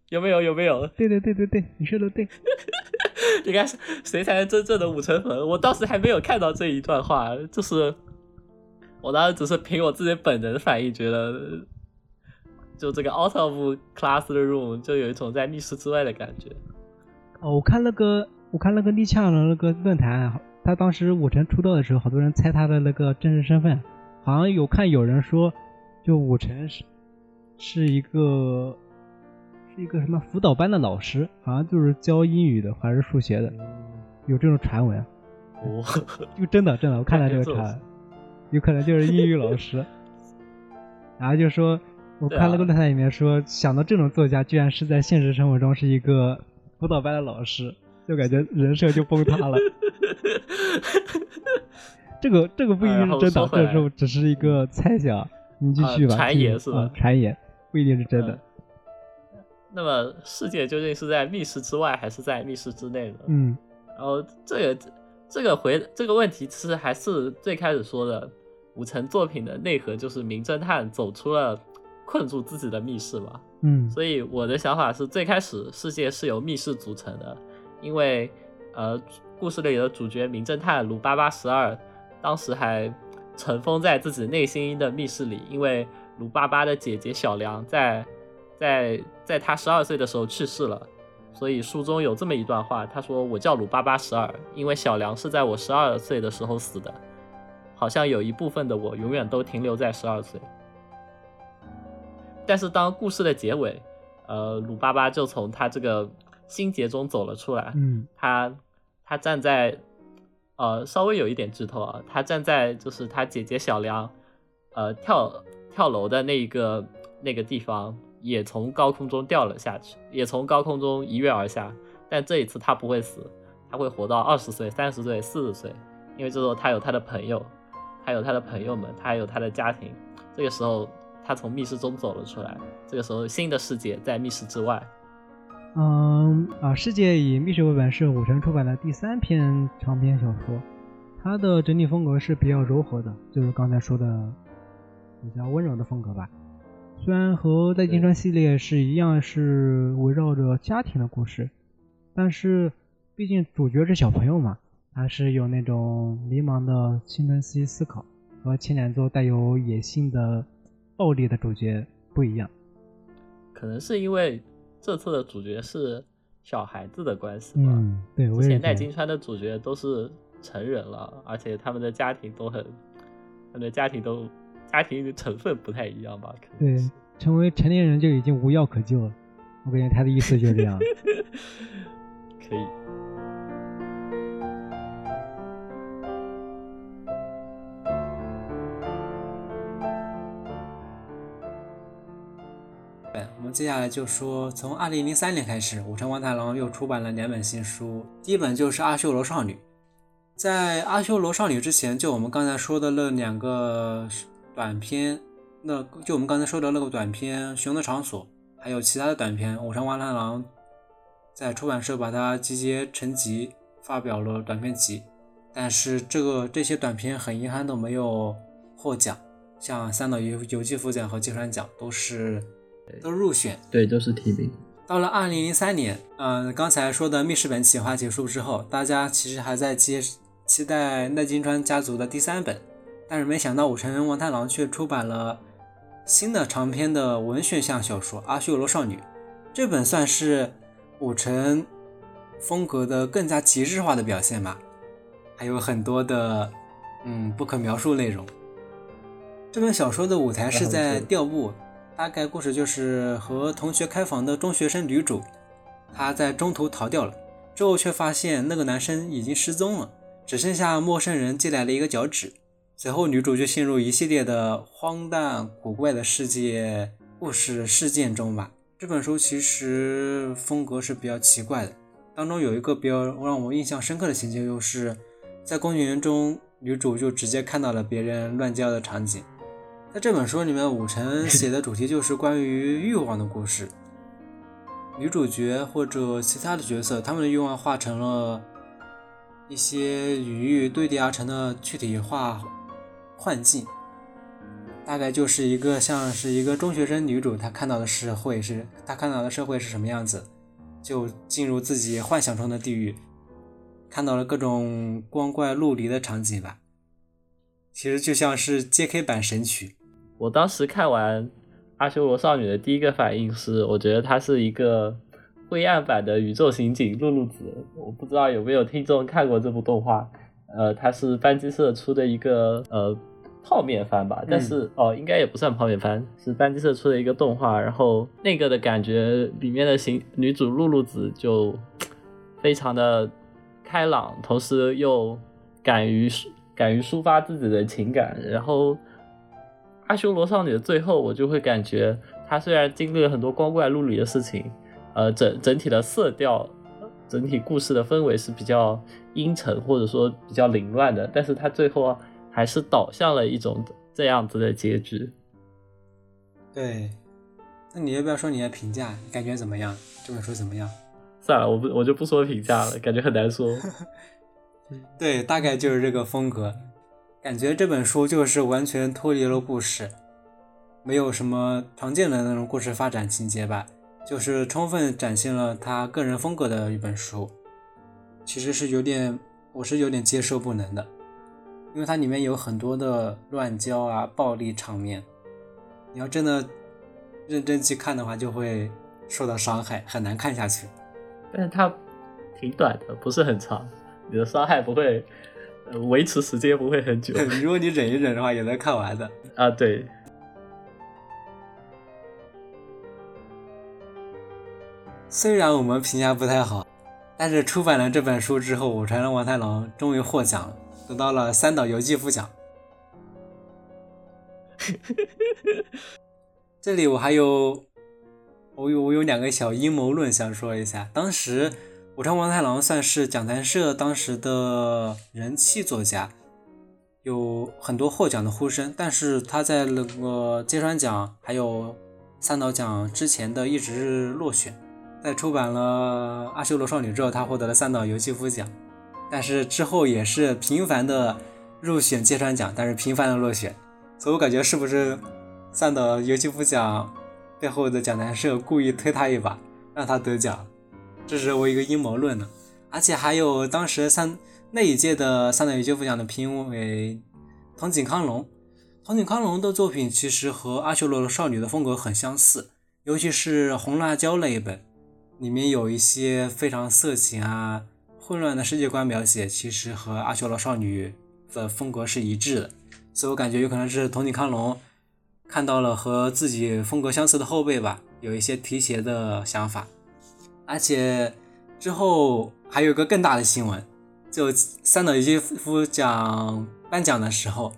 有没有？有没有？对对对对对，你说的对。应该是谁才是真正的五成粉？我当时还没有看到这一段话，就是我当时只是凭我自己本能反应，觉得就这个 out of classroom 就有一种在密室之外的感觉。哦，我看那个，我看那个立呛的那个论坛，他当时武晨出道的时候，好多人猜他的那个真实身份，好像有看有人说，就武晨是是一个是一个什么辅导班的老师，好像就是教英语的还是数学的，有这种传闻，哦，就真的真的，我看到这个 传闻，有可能就是英语老师，然后就说，我看那个论坛里面说，想到这种作家居然是在现实生活中是一个辅导班的老师，就感觉人设就崩塌了。这个这个不一定是真的，这时候只是一个猜想。你继续吧，啊传言是吧啊传言不一定是真的。那么世界究竟是在密室之外还是在密室之内呢？嗯然后这个这个回这个问题，其实还是最开始说的，五层作品的内核就是名侦探走出了困住自己的密室嘛。嗯，所以我的想法是，最开始世界是由密室组成的，因为呃，故事里的主角名侦探鲁巴巴十二当时还尘封在自己内心的密室里，因为鲁巴巴的姐姐小梁在在在他十二岁的时候去世了。所以书中有这么一段话，他说：“我叫鲁巴巴十二，因为小梁是在我十二岁的时候死的，好像有一部分的我永远都停留在十二岁。”但是当故事的结尾，呃，鲁巴巴就从他这个心结中走了出来。嗯，他他站在，呃，稍微有一点剧透啊，他站在就是他姐姐小梁，呃，跳跳楼的那一个那个地方。也从高空中掉了下去，也从高空中一跃而下，但这一次他不会死，他会活到二十岁、三十岁、四十岁，因为这时候他有他的朋友，他有他的朋友们，他还有他的家庭。这个时候他从密室中走了出来，这个时候新的世界在密室之外。嗯啊，世界以密室为本是武城出版的第三篇长篇小说，它的整体风格是比较柔和的，就是刚才说的比较温柔的风格吧。虽然和《在金川》系列是一样，是围绕着家庭的故事，但是毕竟主角是小朋友嘛，还是有那种迷茫的青春期思考，和前两座带有野性的暴力的主角不一样。可能是因为这次的主角是小孩子的关系吧。嗯，对，之前《在金川》的主角都是成人了，而且他们的家庭都很，他们的家庭都。家庭成分不太一样吧？对，成为成年人就已经无药可救了。我感觉他的意思就是这样。可以。我们接下来就说，从二零零三年开始，武城王太郎又出版了两本新书，第一本就是《阿修罗少女》。在《阿修罗少女》之前，就我们刚才说的那两个。短篇，那就我们刚才说的那个短篇《熊的场所》，还有其他的短篇，武城王太郎在出版社把它集结成集，发表了短篇集。但是这个这些短篇很遗憾都没有获奖，像三岛由由纪夫奖和芥川奖都是都入选，对，都是提名。到了二零零三年，嗯，刚才说的密室本企划结束之后，大家其实还在期期待奈金川家族的第三本。但是没想到，武城王太郎却出版了新的长篇的文学向小说《阿修罗少女》。这本算是武城风格的更加极致化的表现吧，还有很多的嗯不可描述内容。这本小说的舞台是在调布，大概故事就是和同学开房的中学生女主，她在中途逃掉了，之后却发现那个男生已经失踪了，只剩下陌生人寄来了一个脚趾。随后，女主就陷入一系列的荒诞古怪的世界故事事件中吧。这本书其实风格是比较奇怪的，当中有一个比较让我印象深刻的情节，就是在公园中，女主就直接看到了别人乱叫的场景。在这本书里面，武城 写的主题就是关于欲望的故事，女主角或者其他的角色，他们的欲望化成了一些与欲堆叠而成的具体化。幻境，大概就是一个像是一个中学生女主，她看到的社会是她看到的社会是什么样子，就进入自己幻想中的地狱，看到了各种光怪陆离的场景吧。其实就像是 J.K. 版神曲。我当时看完《阿修罗少女》的第一个反应是，我觉得它是一个灰暗版的宇宙刑警露露子。我不知道有没有听众看过这部动画，呃，它是班机社出的一个呃。泡面番吧，但是哦，应该也不算泡面番，是班机社出的一个动画。然后那个的感觉，里面的行女主露露子就非常的开朗，同时又敢于敢于抒发自己的情感。然后阿修罗少女的最后，我就会感觉她虽然经历了很多光怪陆离的事情，呃，整整体的色调，整体故事的氛围是比较阴沉或者说比较凌乱的，但是她最后。还是导向了一种这样子的结局。对，那你要不要说你的评价？你感觉怎么样？这本书怎么样？算了，我不，我就不说评价了，感觉很难说。对，大概就是这个风格。感觉这本书就是完全脱离了故事，没有什么常见的那种故事发展情节吧，就是充分展现了他个人风格的一本书。其实是有点，我是有点接受不能的，因为它里面有很多的乱交啊、暴力场面，你要真的认真去看的话，就会受到伤害，很难看下去。但是它挺短的，不是很长，你的伤害不会。维持时间不会很久，如果你忍一忍的话，也能看完的啊。对，虽然我们评价不太好，但是出版了这本书之后，武川的王太郎终于获奖了，得到了三岛由纪夫奖。这里我还有，我有我有两个小阴谋论想说一下，当时。武川王太郎算是讲谈社当时的人气作家，有很多获奖的呼声。但是他在那个芥川奖还有三岛奖之前的一直是落选。在出版了《阿修罗少女》之后，他获得了三岛由纪夫奖。但是之后也是频繁的入选芥川奖，但是频繁的落选。所以我感觉是不是三岛由纪夫奖背后的讲谈社故意推他一把，让他得奖？这是我一个阴谋论呢，而且还有当时三那一届的三岛由纪夫奖的评委藤井康隆，藤井康隆的作品其实和阿修罗的少女的风格很相似，尤其是红辣椒那一本，里面有一些非常色情啊、混乱的世界观描写，其实和阿修罗少女的风格是一致的，所以我感觉有可能是藤井康隆看到了和自己风格相似的后辈吧，有一些提携的想法。而且之后还有个更大的新闻，就三岛由纪夫奖颁奖的时候，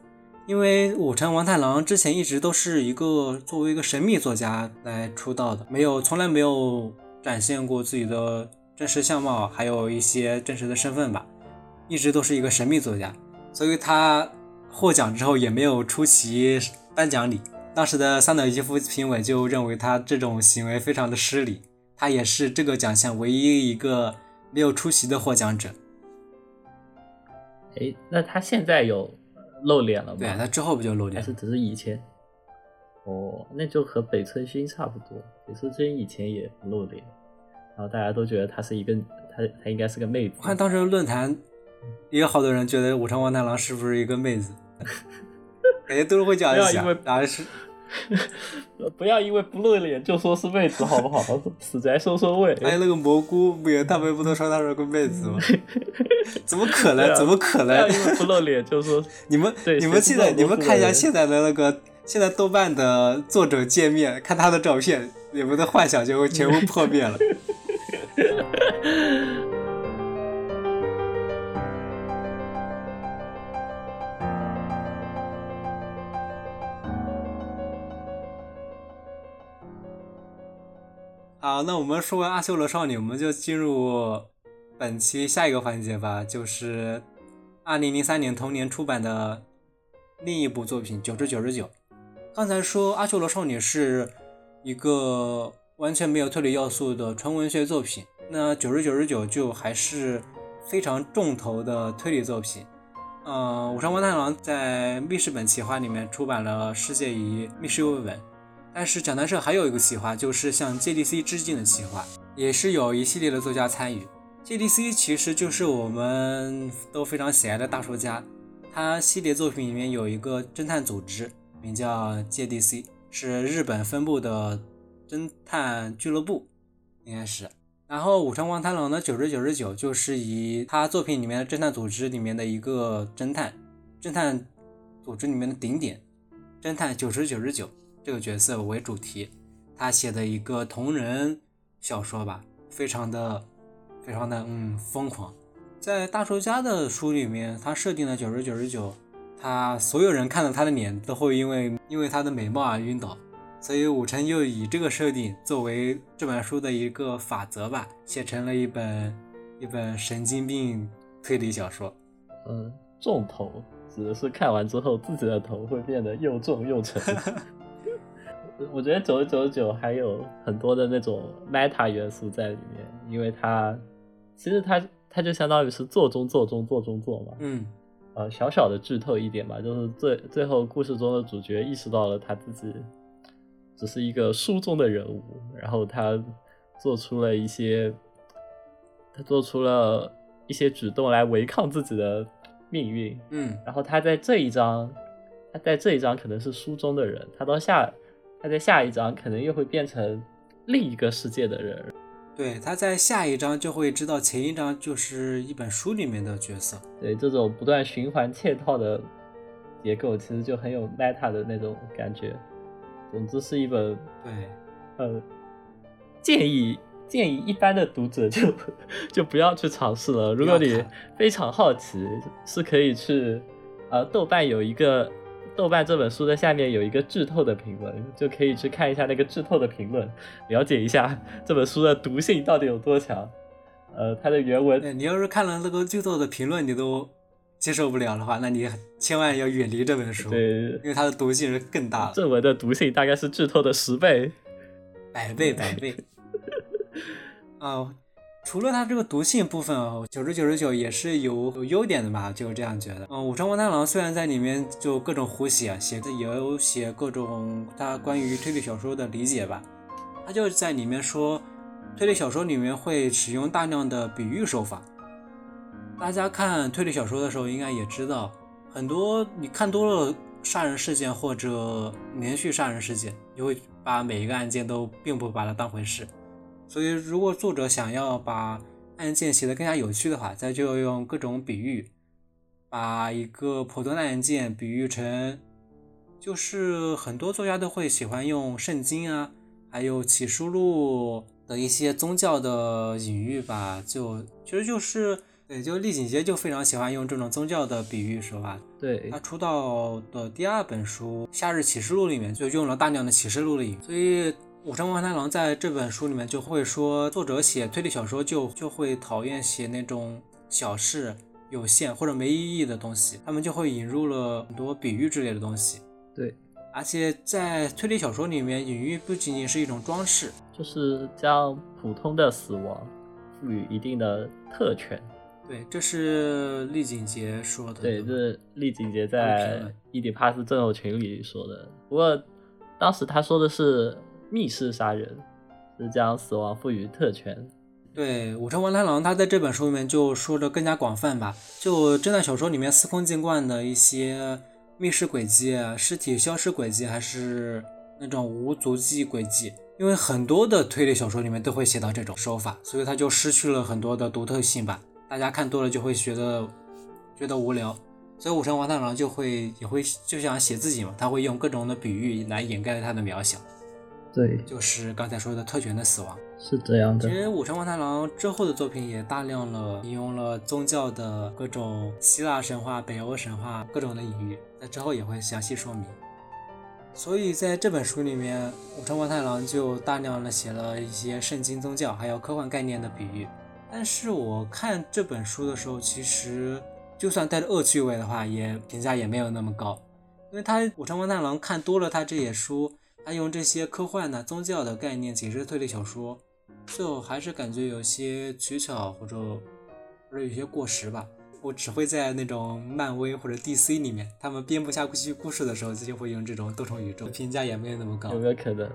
因为武城王太郎之前一直都是一个作为一个神秘作家来出道的，没有从来没有展现过自己的真实相貌，还有一些真实的身份吧，一直都是一个神秘作家，所以他获奖之后也没有出席颁奖礼。当时的三岛由纪夫评委就认为他这种行为非常的失礼。他也是这个奖项唯一一个没有出席的获奖者。哎，那他现在有露脸了吗？对，他之后不就露脸？还是只是以前？哦，那就和北村薰差不多。北村薰以前也不露脸，然后大家都觉得她是一个，她她应该是个妹子。我看当时论坛也有好多人觉得武昌王太郎是不是一个妹子？感觉都是会这样想，然后是。不要因为不露脸就说是妹子，好不好？死宅收收尾。还 有那个蘑菇，不也他们不都说他是个妹子吗？怎么可能？怎么可能？不要因为不露脸就说你们。你们现在你们看一下现在的那个现在豆瓣的作者界面，看他的照片，你们的幻想就会全部破灭了。好，那我们说完阿修罗少女，我们就进入本期下一个环节吧，就是二零零三年同年出版的另一部作品《九十九十九》。刚才说阿修罗少女是一个完全没有推理要素的纯文学作品，那《九十九十九》就还是非常重头的推理作品。嗯，武山光太郎在密室本企划里面出版了《世界遗密室绘本》。但是讲谈社还有一个企划，就是向 JDC 致敬的企划，也是有一系列的作家参与。JDC 其实就是我们都非常喜爱的大说家，他系列作品里面有一个侦探组织，名叫 JDC，是日本分部的侦探俱乐部，应该是。然后武川光太郎的九十九十九就是以他作品里面的侦探组织里面的一个侦探，侦探组织里面的顶点，侦探九十九十九。这个角色为主题，他写的一个同人小说吧，非常的非常的嗯疯狂。在大叔家的书里面，他设定了九十九十九，他所有人看到他的脸都会因为因为他的美貌而晕倒，所以武成又以这个设定作为这本书的一个法则吧，写成了一本一本神经病推理小说。嗯，重头指的是看完之后自己的头会变得又重又沉。我觉得九十九九还有很多的那种 meta 元素在里面，因为它其实它它就相当于是做中做中做中做嘛。嗯呃，小小的剧透一点吧，就是最最后故事中的主角意识到了他自己只是一个书中的人物，然后他做出了一些，他做出了一些举动来违抗自己的命运，嗯然后他在这一章，他在这一章可能是书中的人，他到下他在下一章可能又会变成另一个世界的人，对，他在下一章就会知道前一章就是一本书里面的角色。对这种不断循环嵌套的结构，其实就很有 meta 的那种感觉。总之是一本对，呃，建议建议一般的读者就就不要去尝试了。如果你非常好奇，是可以去呃豆瓣有一个豆瓣这本书的下面有一个剧透的评论，就可以去看一下那个剧透的评论，了解一下这本书的毒性到底有多强。呃，它的原文你要是看了那个剧透的评论，你都接受不了的话，那你千万要远离这本书，对因为它的毒性是更大的，正文的毒性大概是剧透的十倍。百倍百倍。啊、除了它这个毒性部分，九十九十九也是有有优点的吧，就这样觉得。嗯，武城王太郎虽然在里面就各种胡写，写的也有写各种他关于推理小说的理解吧，他就在里面说，推理小说里面会使用大量的比喻手法。大家看推理小说的时候，应该也知道，很多你看多了杀人事件或者连续杀人事件，你会把每一个案件都并不把它当回事。所以，如果作者想要把案件写得更加有趣的话，再就要用各种比喻，把一个普通的案件比喻成，就是很多作家都会喜欢用圣经啊，还有启示录的一些宗教的隐喻吧，就其实就是对，就丽景杰就非常喜欢用这种宗教的比喻手法。对他出道的第二本书《夏日启示录》里面就用了大量的启示录的影，所以武城王太郎在这本书里面就会说，作者写推理小说就就会讨厌写那种小事、有限或者没意义的东西，他们就会引入了很多比喻之类的东西。对，而且在推理小说里面，隐喻不仅仅是一种装饰，就是将普通的死亡赋予一定的特权。对，这是厉景杰说的。对，这是厉景杰在论伊底帕斯症候群里说的。不过当时他说的是密室杀人，是将死亡赋予特权。对，武城王太郎他在这本书里面就说的更加广泛吧，就侦探小说里面司空见惯的一些密室轨迹、啊、尸体消失轨迹，还是那种无足迹轨迹，因为很多的推理小说里面都会写到这种手法，所以它就失去了很多的独特性吧。大家看多了就会觉得觉得无聊，所以武城王太郎就会也会就想写自己嘛，他会用各种的比喻来掩盖他的渺小，对，就是刚才说的特权的死亡。是这样的其。实武城王太郎之后的作品也大量了引用了宗教的各种希腊神话、北欧神话各种的隐喻，在之后也会详细说明。所以在这本书里面，武城王太郎就大量的写了一些圣经宗教还有科幻概念的比喻。但是我看这本书的时候，其实就算带着恶趣味的话，也评价也没有那么高，因为他武城王太郎看多了他这些书，他用这些科幻的、宗教的概念解释推理小说，最后还是感觉有些取巧或者或者有些过时吧。我只会在那种漫威或者 DC 里面，他们编不下去故事的时候，就会用这种多重宇宙，评价也没有那么高有。没有可能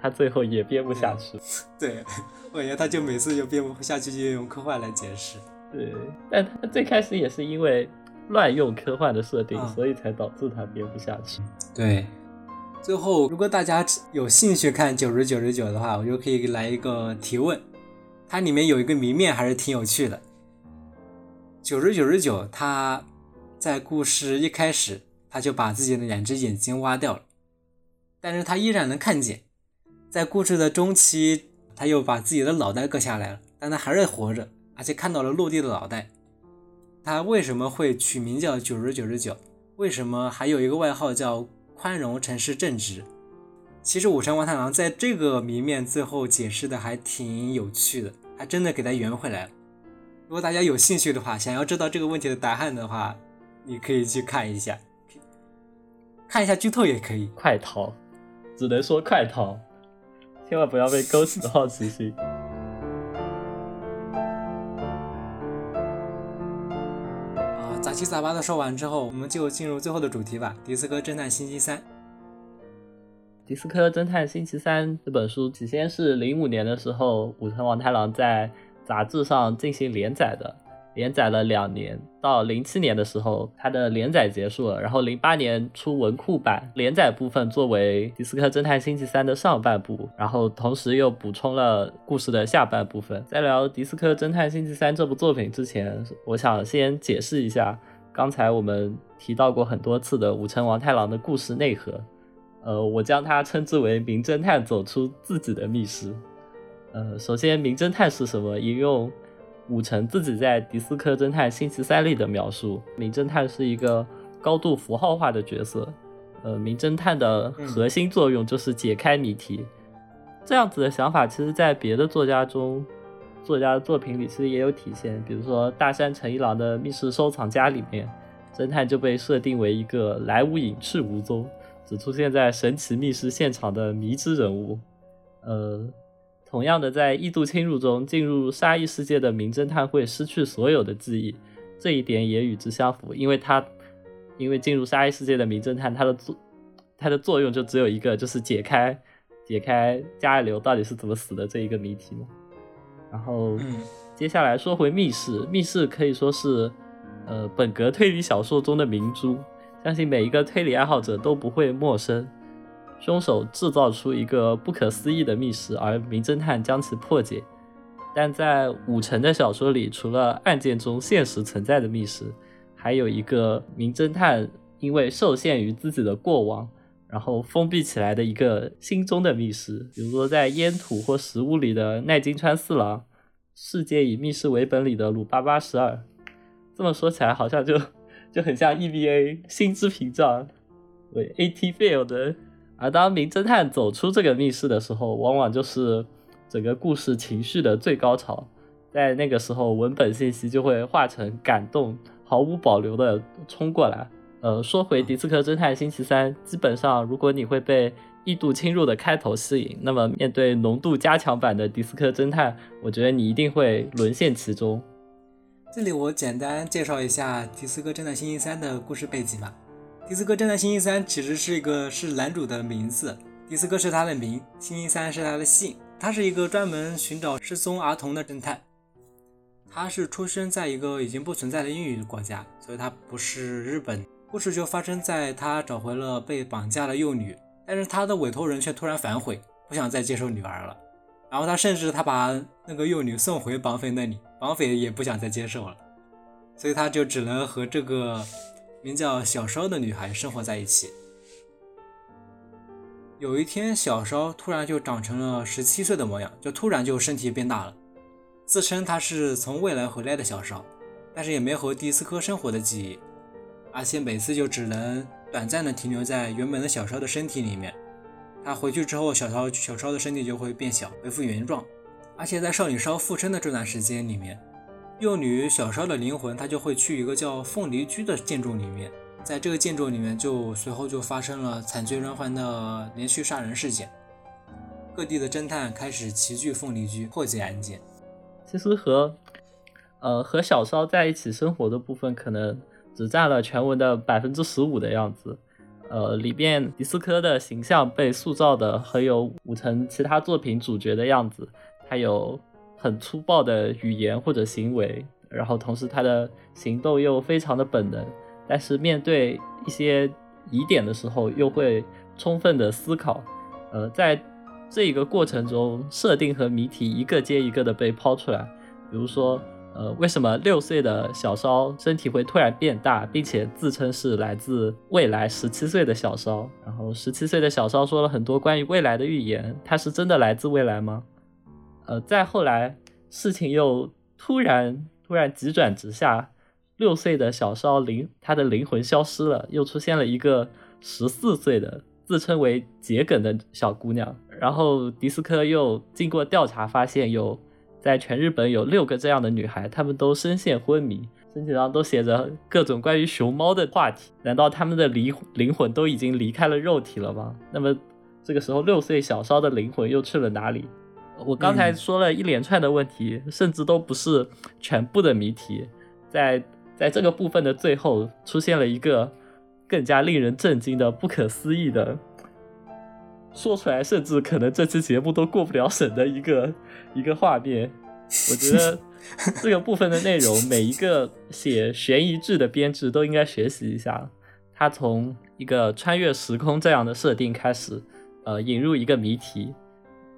他最后也编不下去？对，我感觉他就每次就编不下去，就用科幻来解释。对，但他最开始也是因为乱用科幻的设定，啊所以才导致他编不下去。对，最后如果大家有兴趣看九十九十九的话，我就可以来一个提问，它里面有一个谜面还是挺有趣的。九十九十九，他在故事一开始他就把自己的两只眼睛挖掉了，但是他依然能看见。在故事的中期，他又把自己的脑袋割下来了，但他还是活着，而且看到了落地的脑袋。他为什么会取名叫九十九十九？为什么还有一个外号叫宽容诚实正直？其实武城王太郎在这个谜面最后解释的还挺有趣的，还真的给他圆回来了。如果大家有兴趣的话，想要知道这个问题的答案的话，你可以去看一下，看一下剧透也可以。快逃，只能说快逃，千万不要被勾起好奇心。杂七杂八的说完之后，我们就进入最后的主题吧，《迪斯科侦探星期三》。《迪斯科侦探星期三》这本书起先是零五年的时候，武藤王太郎在杂志上进行连载的。连载了两年，到零七年的时候，它的连载结束了。然后零八年出文库版，连载部分作为《迪斯科侦探星期三》的上半部，然后同时又补充了故事的下半部分。在聊《迪斯科侦探星期三》这部作品之前，我想先解释一下刚才我们提到过很多次的武城王太郎的故事内核。呃，我将它称之为名侦探走出自己的密室。呃，首先，名侦探是什么？引用。武成自己在《迪斯科侦探星期三》里的描述：名侦探是一个高度符号化的角色。呃，名侦探的核心作用就是解开谜题。这样子的想法，其实在别的作家中，作家的作品里其实也有体现。比如说大山诚一郎的《密室收藏家》里面，侦探就被设定为一个来无影去无踪，只出现在神奇密室现场的迷之人物。呃。同样的，在异度侵入中进入沙溢世界的名侦探会失去所有的记忆，这一点也与之相符，因为他因为进入沙溢世界的名侦探，他的作他的作用就只有一个，就是解开解开加爱流到底是怎么死的这一个谜题嘛。然后接下来说回密室，密室可以说是呃本格推理小说中的明珠，相信每一个推理爱好者都不会陌生。凶手制造出一个不可思议的密室，而名侦探将其破解。但在武城的小说里，除了案件中现实存在的密室，还有一个名侦探因为受限于自己的过往，然后封闭起来的一个心中的密室。比如说，在烟土或食物里的奈津川四郎，世界以密室为本里的鲁八八十二。这么说起来，好像就就很像 EVA 心之屏障为 AT Fail 的。而当名侦探走出这个密室的时候，往往就是整个故事情绪的最高潮。在那个时候，文本信息就会化成感动，毫无保留的冲过来。呃，说回《迪斯科侦探星期三》，基本上如果你会被异度侵入的开头吸引，那么面对浓度加强版的《迪斯科侦探》，我觉得你一定会沦陷其中。这里我简单介绍一下《迪斯科侦探星期三》的故事背景吧。迪斯科侦探星期三其实是一个是男主的名字，迪斯科是他的名，星期三是他的姓。他是一个专门寻找失踪儿童的侦探。他是出生在一个已经不存在的英语国家，所以他不是日本。故事就发生在他找回了被绑架的幼女，但是他的委托人却突然反悔，不想再接受女儿了。然后他甚至他把那个幼女送回绑匪那里，绑匪也不想再接受了，所以他就只能和这个。名叫小烧的女孩生活在一起。有一天，小烧突然就长成了十七岁的模样，就突然就身体变大了，自称他是从未来回来的小烧，但是也没和迪斯科生活的记忆，而且每次就只能短暂的停留在原本的小烧的身体里面。他回去之后，小烧小烧的身体就会变小，恢复原状，而且在少女烧附身的这段时间里面。幼女小烧的灵魂，她就会去一个叫凤梨居的建筑里面，在这个建筑里面，就随后就发生了惨绝人寰的连续杀人事件。各地的侦探开始齐聚凤梨居破解案件。其实和呃和小烧在一起生活的部分，可能只占了全文的百分之十五的样子。呃，里边迪斯科的形象被塑造的很有武藤其他作品主角的样子，还有。很粗暴的语言或者行为，然后同时他的行动又非常的本能，但是面对一些疑点的时候又会充分的思考。呃，在这一个过程中，设定和谜题一个接一个的被抛出来。比如说，呃，为什么六岁的小烧身体会突然变大，并且自称是来自未来十七岁的小烧？然后十七岁的小烧说了很多关于未来的预言，他是真的来自未来吗？呃，再后来，事情又突然突然急转直下，六岁的小烧灵，他的灵魂消失了，又出现了一个十四岁的自称为桔梗的小姑娘。然后迪斯科又经过调查发现，有在全日本有六个这样的女孩，她们都深陷昏迷，身体上都写着各种关于熊猫的话题。难道她们的灵灵魂都已经离开了肉体了吗？那么这个时候，六岁小烧的灵魂又去了哪里？我刚才说了一连串的问题，甚至都不是全部的谜题。在在这个部分的最后出现了一个更加令人震惊的、不可思议的，说出来甚至可能这期节目都过不了审的一个一个画面。我觉得这个部分的内容，每一个写悬疑剧的编制都应该学习一下。他从一个穿越时空这样的设定开始，呃，引入一个谜题，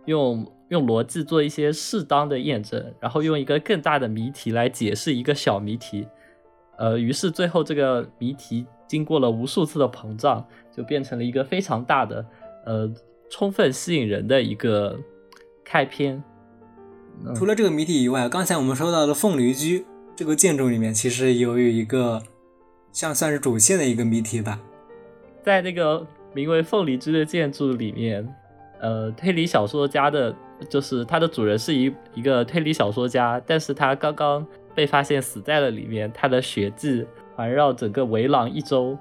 用用逻辑做一些适当的验证，然后用一个更大的谜题来解释一个小谜题，呃，于是最后这个谜题经过了无数次的膨胀，就变成了一个非常大的，呃，充分吸引人的一个开篇。除了这个谜题以外，刚才我们说到的凤梨居这个建筑里面，其实有一个像算是主线的一个谜题吧。在那个名为凤梨居的建筑里面，呃，推理小说家的，就是它的主人是一一个推理小说家，但是他刚刚被发现死在了里面，他的血迹环绕整个围廊一周，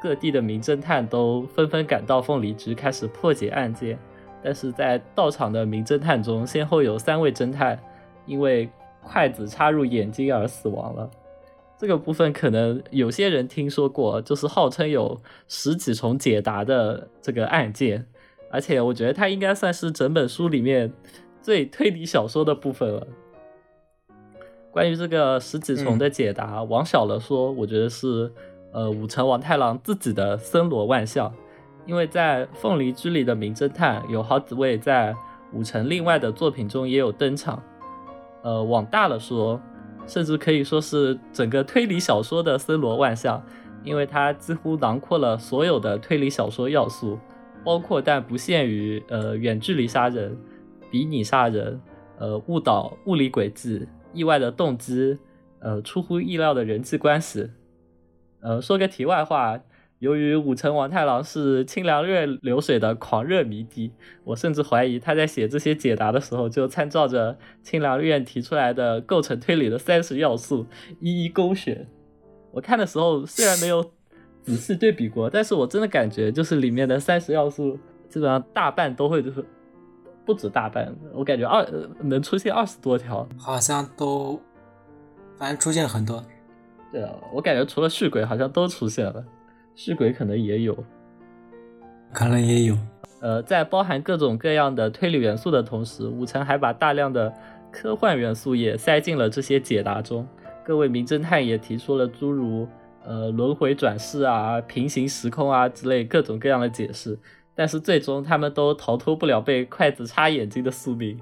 各地的名侦探都纷纷赶到凤梨居开始破解案件。但是在到场的名侦探中，先后有三位侦探因为筷子插入眼睛而死亡了。这个部分可能有些人听说过，就是号称有十几重解答的这个案件，而且我觉得它应该算是整本书里面最推理小说的部分了。关于这个十几重的解答，往小了说，我觉得是呃武城王太郎自己的森罗万象。因为在《凤梨居》里的名侦探有好几位在武城另外的作品中也有登场，呃，往大了说，甚至可以说是整个推理小说的森罗万象，因为它几乎囊括了所有的推理小说要素，包括但不限于呃远距离杀人、比拟杀人、呃误导物理轨迹、意外的动机、呃出乎意料的人际关系。呃，说个题外话。由于武城王太郎是清凉院流水的狂热迷弟，我甚至怀疑他在写这些解答的时候就参照着清凉院提出来的构成推理的三十要素一一勾选。我看的时候虽然没有仔细对比过，但是我真的感觉就是里面的三十要素基本上大半都会就是不止大半，我感觉二能出现二十多条，好像都反正出现很多。对啊，我感觉除了续鬼好像都出现了。续鬼可能也有，可能也有。呃，在包含各种各样的推理元素的同时，武城还把大量的科幻元素也塞进了这些解答中。各位名侦探也提出了诸如呃轮回转世啊、平行时空啊之类各种各样的解释，但是最终他们都逃脱不了被筷子插眼睛的宿命。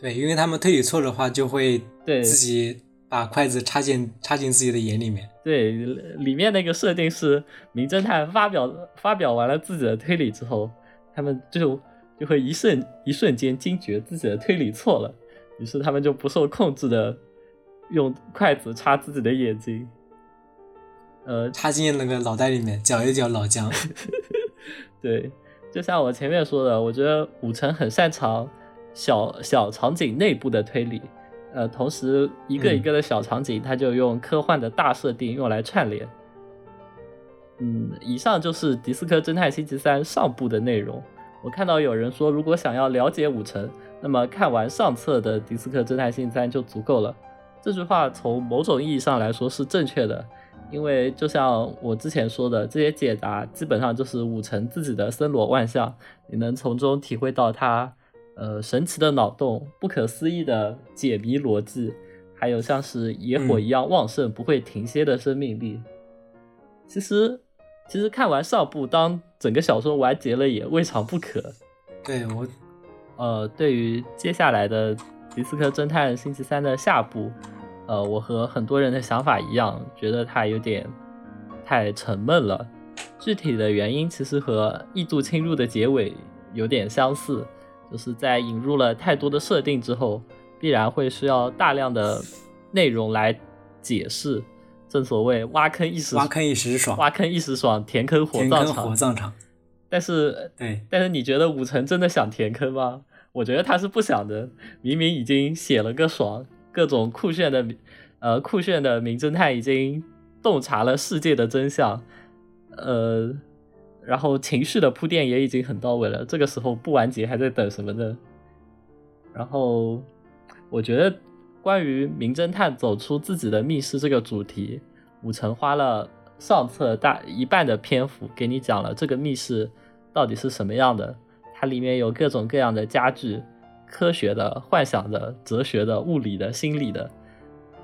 对，因为他们推理错的话，就会对自己。把筷子插进插进自己的眼里面。对，里面那个设定是名侦探发表发表完了自己的推理之后，他们就就会一瞬一瞬间惊觉自己的推理错了，于是他们就不受控制的用筷子插自己的眼睛，呃，插进那个脑袋里面搅一搅脑浆。对，就像我前面说的，我觉得五城很擅长小小场景内部的推理。呃，同时一个一个的小场景，他就用科幻的大设定用来串联。嗯，以上就是《迪斯科侦探星期三》上部的内容。我看到有人说，如果想要了解五城，那么看完上册的《迪斯科侦探星期三》就足够了。这句话从某种意义上来说是正确的，因为就像我之前说的，这些解答基本上就是武成自己的森罗万象，你能从中体会到他。呃，神奇的脑洞，不可思议的解谜逻辑，还有像是野火一样旺盛、不会停歇的生命力。其实，其实看完上部，当整个小说完结了也未尝不可。对我，呃，对于接下来的《迪斯科侦探星期三》的下部，呃，我和很多人的想法一样，觉得它有点太沉闷了。具体的原因其实和异度侵入的结尾有点相似。就是在引入了太多的设定之后，必然会需要大量的内容来解释。正所谓挖坑一时挖坑一时爽，挖坑一时爽，填坑火葬场。火葬场。但是，对，但是你觉得武成真的想填坑吗？我觉得他是不想的。明明已经写了个爽，各种酷炫的，呃，酷炫的名侦探已经洞察了世界的真相，呃。然后情绪的铺垫也已经很到位了，这个时候不完结还在等什么呢？然后我觉得关于名侦探走出自己的密室这个主题，武城花了上册大一半的篇幅给你讲了这个密室到底是什么样的。它里面有各种各样的家具，科学的、幻想的、哲学的、物理的、心理的，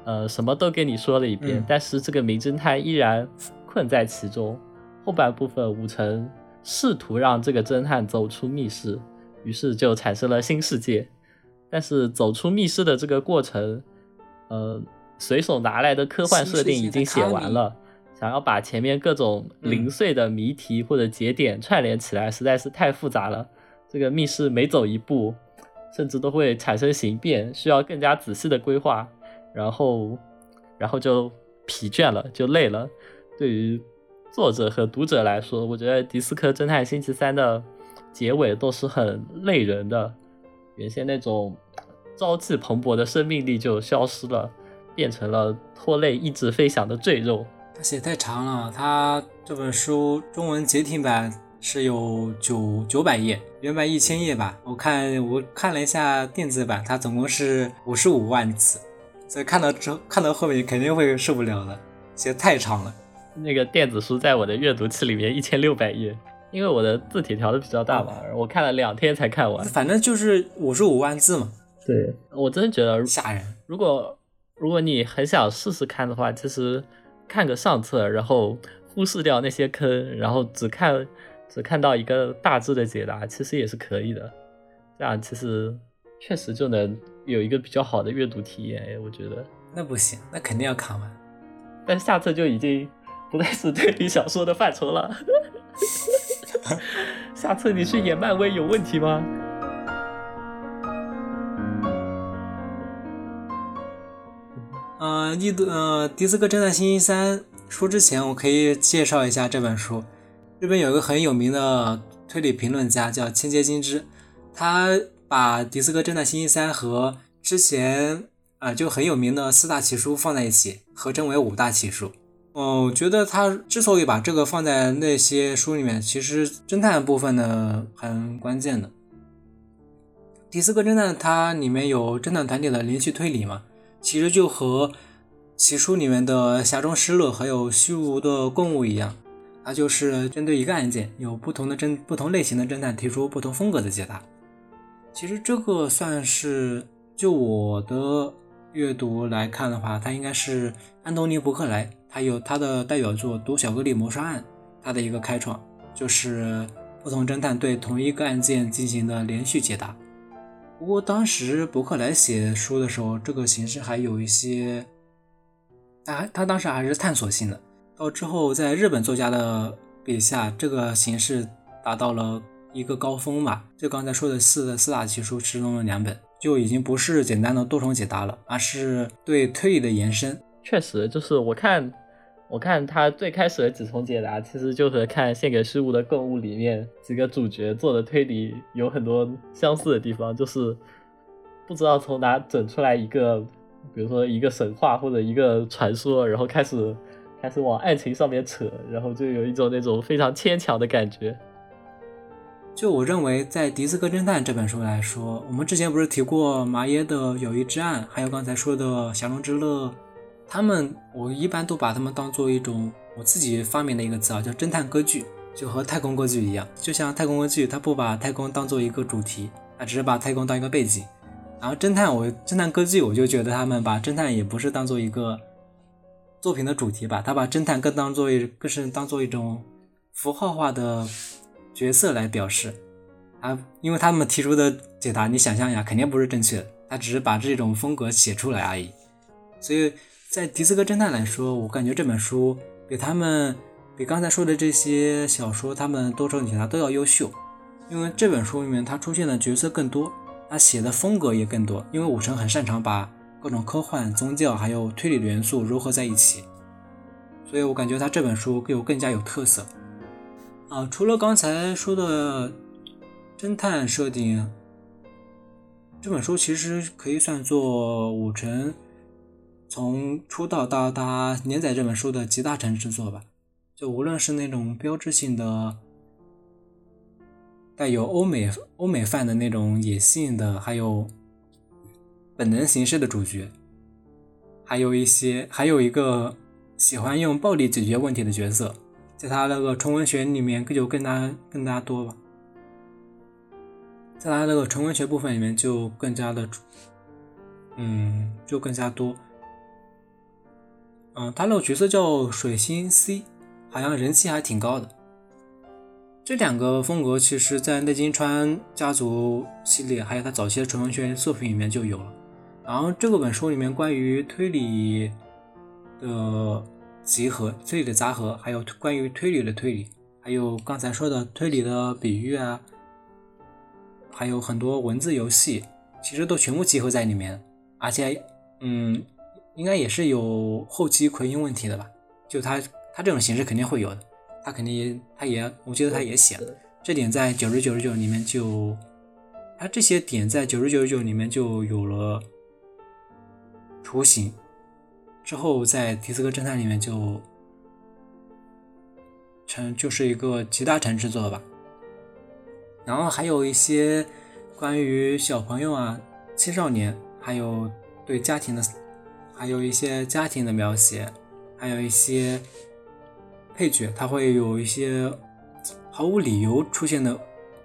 呃，什么都给你说了一遍。嗯但是这个名侦探依然困在其中。后半部分，武城试图让这个侦探走出密室，于是就产生了新世界。但是走出密室的这个过程，呃，随手拿来的科幻设定已经写完了，想要把前面各种零碎的谜题或者节点串联起来，实在是太复杂了。这个密室每走一步，甚至都会产生形变，需要更加仔细的规划，然后，然后就疲倦了，就累了。对于作者和读者来说，我觉得《迪斯科侦探星期三》的结尾都是很累人的，原先那种朝气蓬勃的生命力就消失了，变成了拖累意志飞翔的赘肉。他写太长了，他这本书中文简体版是有九九百页，原版一千页吧。我看我看了一下电子版，它总共是五十五万字，所以看到之后看到后面肯定会受不了的，写太长了。那个电子书在我的阅读器里面一千六百页，因为我的字体调的比较大嘛，我看了两天才看完。反正就是五十五万字嘛，对我真的觉得，吓人。如果如果你很想试试看的话，其实看个上册，然后忽视掉那些坑，然后只看只看到一个大致的解答，其实也是可以的。这样其实确实就能有一个比较好的阅读体验，哎，我觉得。那不行，那肯定要看完。但下册就已经不再是推理小说的范畴了。下册你去演漫威有问题吗？呃，一读呃，迪斯科侦探星期三书之前，我可以介绍一下这本书。日本有一个很有名的推理评论家叫千街金枝，他把迪斯科侦探星期三和之前啊、就很有名的四大奇书放在一起，合称为五大奇书。哦，我觉得他之所以把这个放在那些书里面，其实侦探部分呢很关键的。迪斯科侦探它里面有侦探团体的连续推理嘛，其实就和奇书里面的匣中失乐还有虚无的共物一样，它就是针对一个案件，有不同的侦不同类型的侦探提出不同风格的解答。其实这个算是就我的阅读来看的话，它应该是安东尼·伯克莱，他有他的代表作《读巧克力谋杀案》，他的一个开创就是不同侦探对同一个案件进行的连续解答。不过当时伯克莱写书的时候，这个形式还有一些，他他当时还是探索性的。到之后，在日本作家的笔下，这个形式达到了一个高峰吧。就刚才说的四四大奇书其中的两本，就已经不是简单的多重解答了，而是对推理的延伸。确实，就是我看，我看他最开始的几重解答，其实就和看《献给事物的购物》里面几个主角做的推理有很多相似的地方，就是不知道从哪整出来一个，比如说一个神话或者一个传说，然后开始开始往爱情上面扯，然后就有一种那种非常牵强的感觉。就我认为，在《迪斯科侦探》这本书来说，我们之前不是提过麻耶的《友谊之案》，还有刚才说的《侠龙之乐》。他们我一般都把他们当做一种我自己发明的一个词啊，叫侦探歌剧，就和太空歌剧一样。就像太空歌剧，它不把太空当做一个主题，它只是把太空当一个背景。然后侦探，我侦探歌剧，我就觉得他们把侦探也不是当做一个作品的主题吧，他把侦探更当做一更是当做一种符号化的角色来表示。啊，因为他们提出的解答，你想象一下，肯定不是正确的，他只是把这种风格写出来而已。所以。在迪斯科侦探来说，我感觉这本书比他们比刚才说的这些小说，他们多重解答都要优秀，因为这本书里面他出现的角色更多，他写的风格也更多。因为武神很擅长把各种科幻、宗教还有推理的元素糅合在一起，所以我感觉他这本书更有更加有特色。啊，除了刚才说的侦探设定，这本书其实可以算作武城。从出道到他连载这本书的集大成之作吧，就无论是那种标志性的带有欧美欧美范的那种野性的，还有本能形式的主角，还有一些还有一个喜欢用暴力解决问题的角色，在他那个纯文学里面就更加更加多吧。在他那个纯文学部分里面就更加的，嗯，就更加多。嗯，他那个角色叫水星 C，好像人气还挺高的。这两个风格其实，在内金川家族系列，还有他早期的纯文学作品里面就有了。然后这个本书里面关于推理的集合、推理的杂合，还有关于推理的推理，还有刚才说的推理的比喻啊。还有很多文字游戏，其实都全部集合在里面，而且，嗯，应该也是有后期奎因问题的吧？就他他这种形式肯定会有的，他肯定他也，我记得他也写了，这点在九十九十九里面就，他这些点在九十九十九里面就有了雏形，之后在迪斯科侦探里面就成就是一个集大成之作吧。然后还有一些关于小朋友啊、青少年，还有对家庭的，还有一些家庭的描写，还有一些配角，他会有一些毫无理由出现的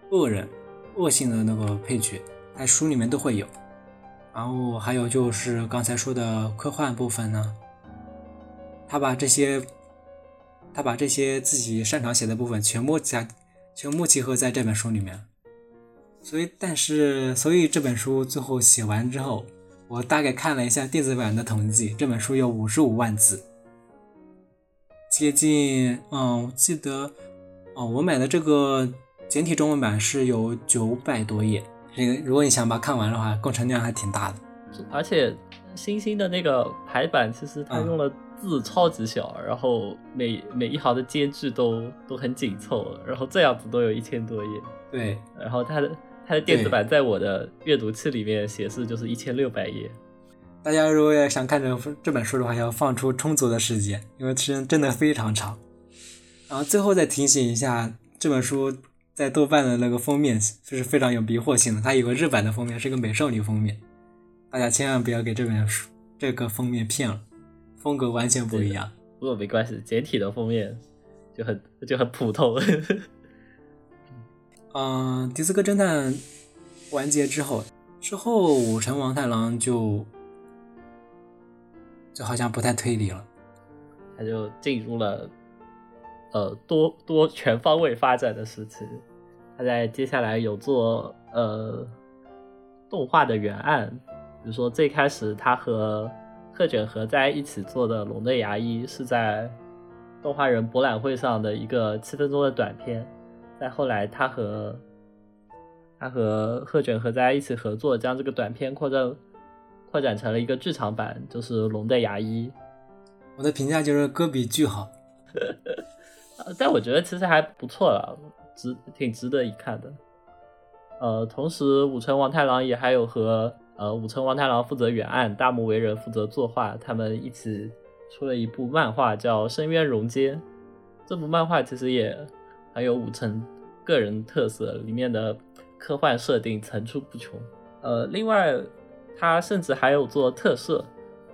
恶人、恶性的那个配角，在书里面都会有。然后还有就是刚才说的科幻部分呢，他把这些，他把这些自己擅长写的部分全部加。全部集合在这本书里面，所以，但是，所以这本书最后写完之后，我大概看了一下电子版的统计，这本书有五十五万字，接近，嗯，我记得，哦，我买的这个简体中文版是有九百多页，这个如果你想把它看完的话，工程量还挺大的，而且星星的那个排版其实它用了。字超级小，然后每每一行的间距都都很紧凑，然后这样子都有一千多页。对，然后它的它的电子版在我的阅读器里面显示就是一千六百页。大家如果要想看这这本书的话，要放出充足的时间，因为时间真的非常长。然后最后再提醒一下，这本书在豆瓣的那个封面就是非常有迷惑性的，它有个日版的封面是个美少女封面，大家千万不要给这本书这个封面骗了。风格完全不一样，不过没关系，简体的封面就很就很普通。嗯，迪斯科侦探完结之后，之后武城王太郎就就好像不太推理了，他就进入了呃多多全方位发展的事情。他在接下来有做呃动画的原案，比如说最开始他和。贺卷和在一起做的《龙的牙医》是在动画人博览会上的一个七分钟的短片。再后来，他和他和贺卷和在一起合作，将这个短片扩展扩展成了一个剧场版，就是《龙的牙医》。我的评价就是歌比剧好，呃但我觉得其实还不错了，值挺值得一看的。呃，同时武城王太郎也还有和。呃，武城王太郎负责原案，大木为人负责作画，他们一起出了一部漫画叫《深渊溶街》。这部漫画其实也很有武城个人特色，里面的科幻设定层出不穷。呃，另外他甚至还有做特摄，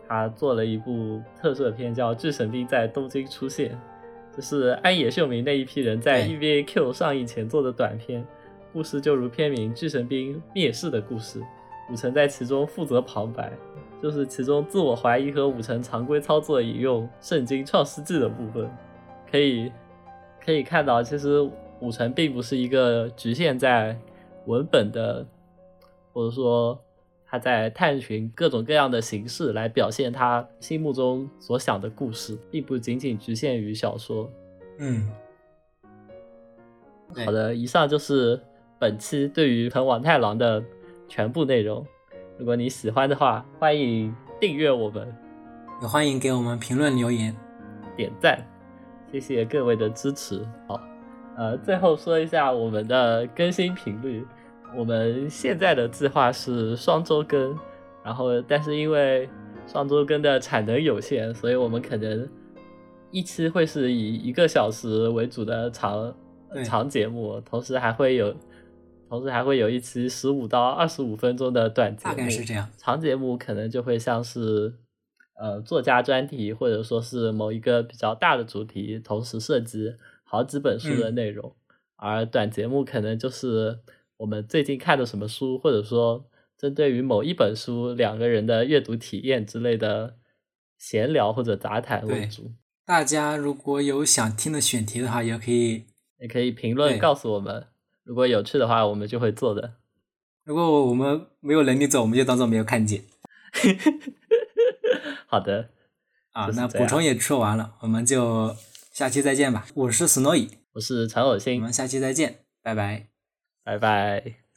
他做了一部特摄片叫《巨神兵在东京出现》，这是安野秀明那一批人在 EVA Q 上映前做的短片，故事就如片名《巨神兵灭世的故事》。武成在其中负责旁白，就是其中自我怀疑和武成常规操作引用《圣经·创世纪》的部分，可以可以看到，其实武成并不是一个局限在文本的，或者说他在探寻各种各样的形式来表现他心目中所想的故事，并不仅仅局限于小说。嗯，好的，以上就是本期对于藤王太郎的。全部内容，如果你喜欢的话，欢迎订阅我们，也欢迎给我们评论留言、点赞，谢谢各位的支持。好，呃，最后说一下我们的更新频率，我们现在的计划是双周更，然后但是因为双周更的产能有限，所以我们可能一期会是以一个小时为主的长长节目，同时还会有。同时还会有一期十五到二十五分钟的短节目，大概是这样。长节目可能就会像是，呃作家专题，或者说是某一个比较大的主题，同时涉及好几本书的内容。而短节目可能就是我们最近看的什么书，或者说针对于某一本书两个人的阅读体验之类的闲聊或者杂谈为主。大家如果有想听的选题的话，也可以也可以评论告诉我们。如果有趣的话，我们就会做的。如果我们没有能力做，我们就当做没有看见。好的，啊，那补充也说完了，我们就下期再见吧。我是 Snowy，我是陈偶星，我们下期再见，拜拜，拜拜。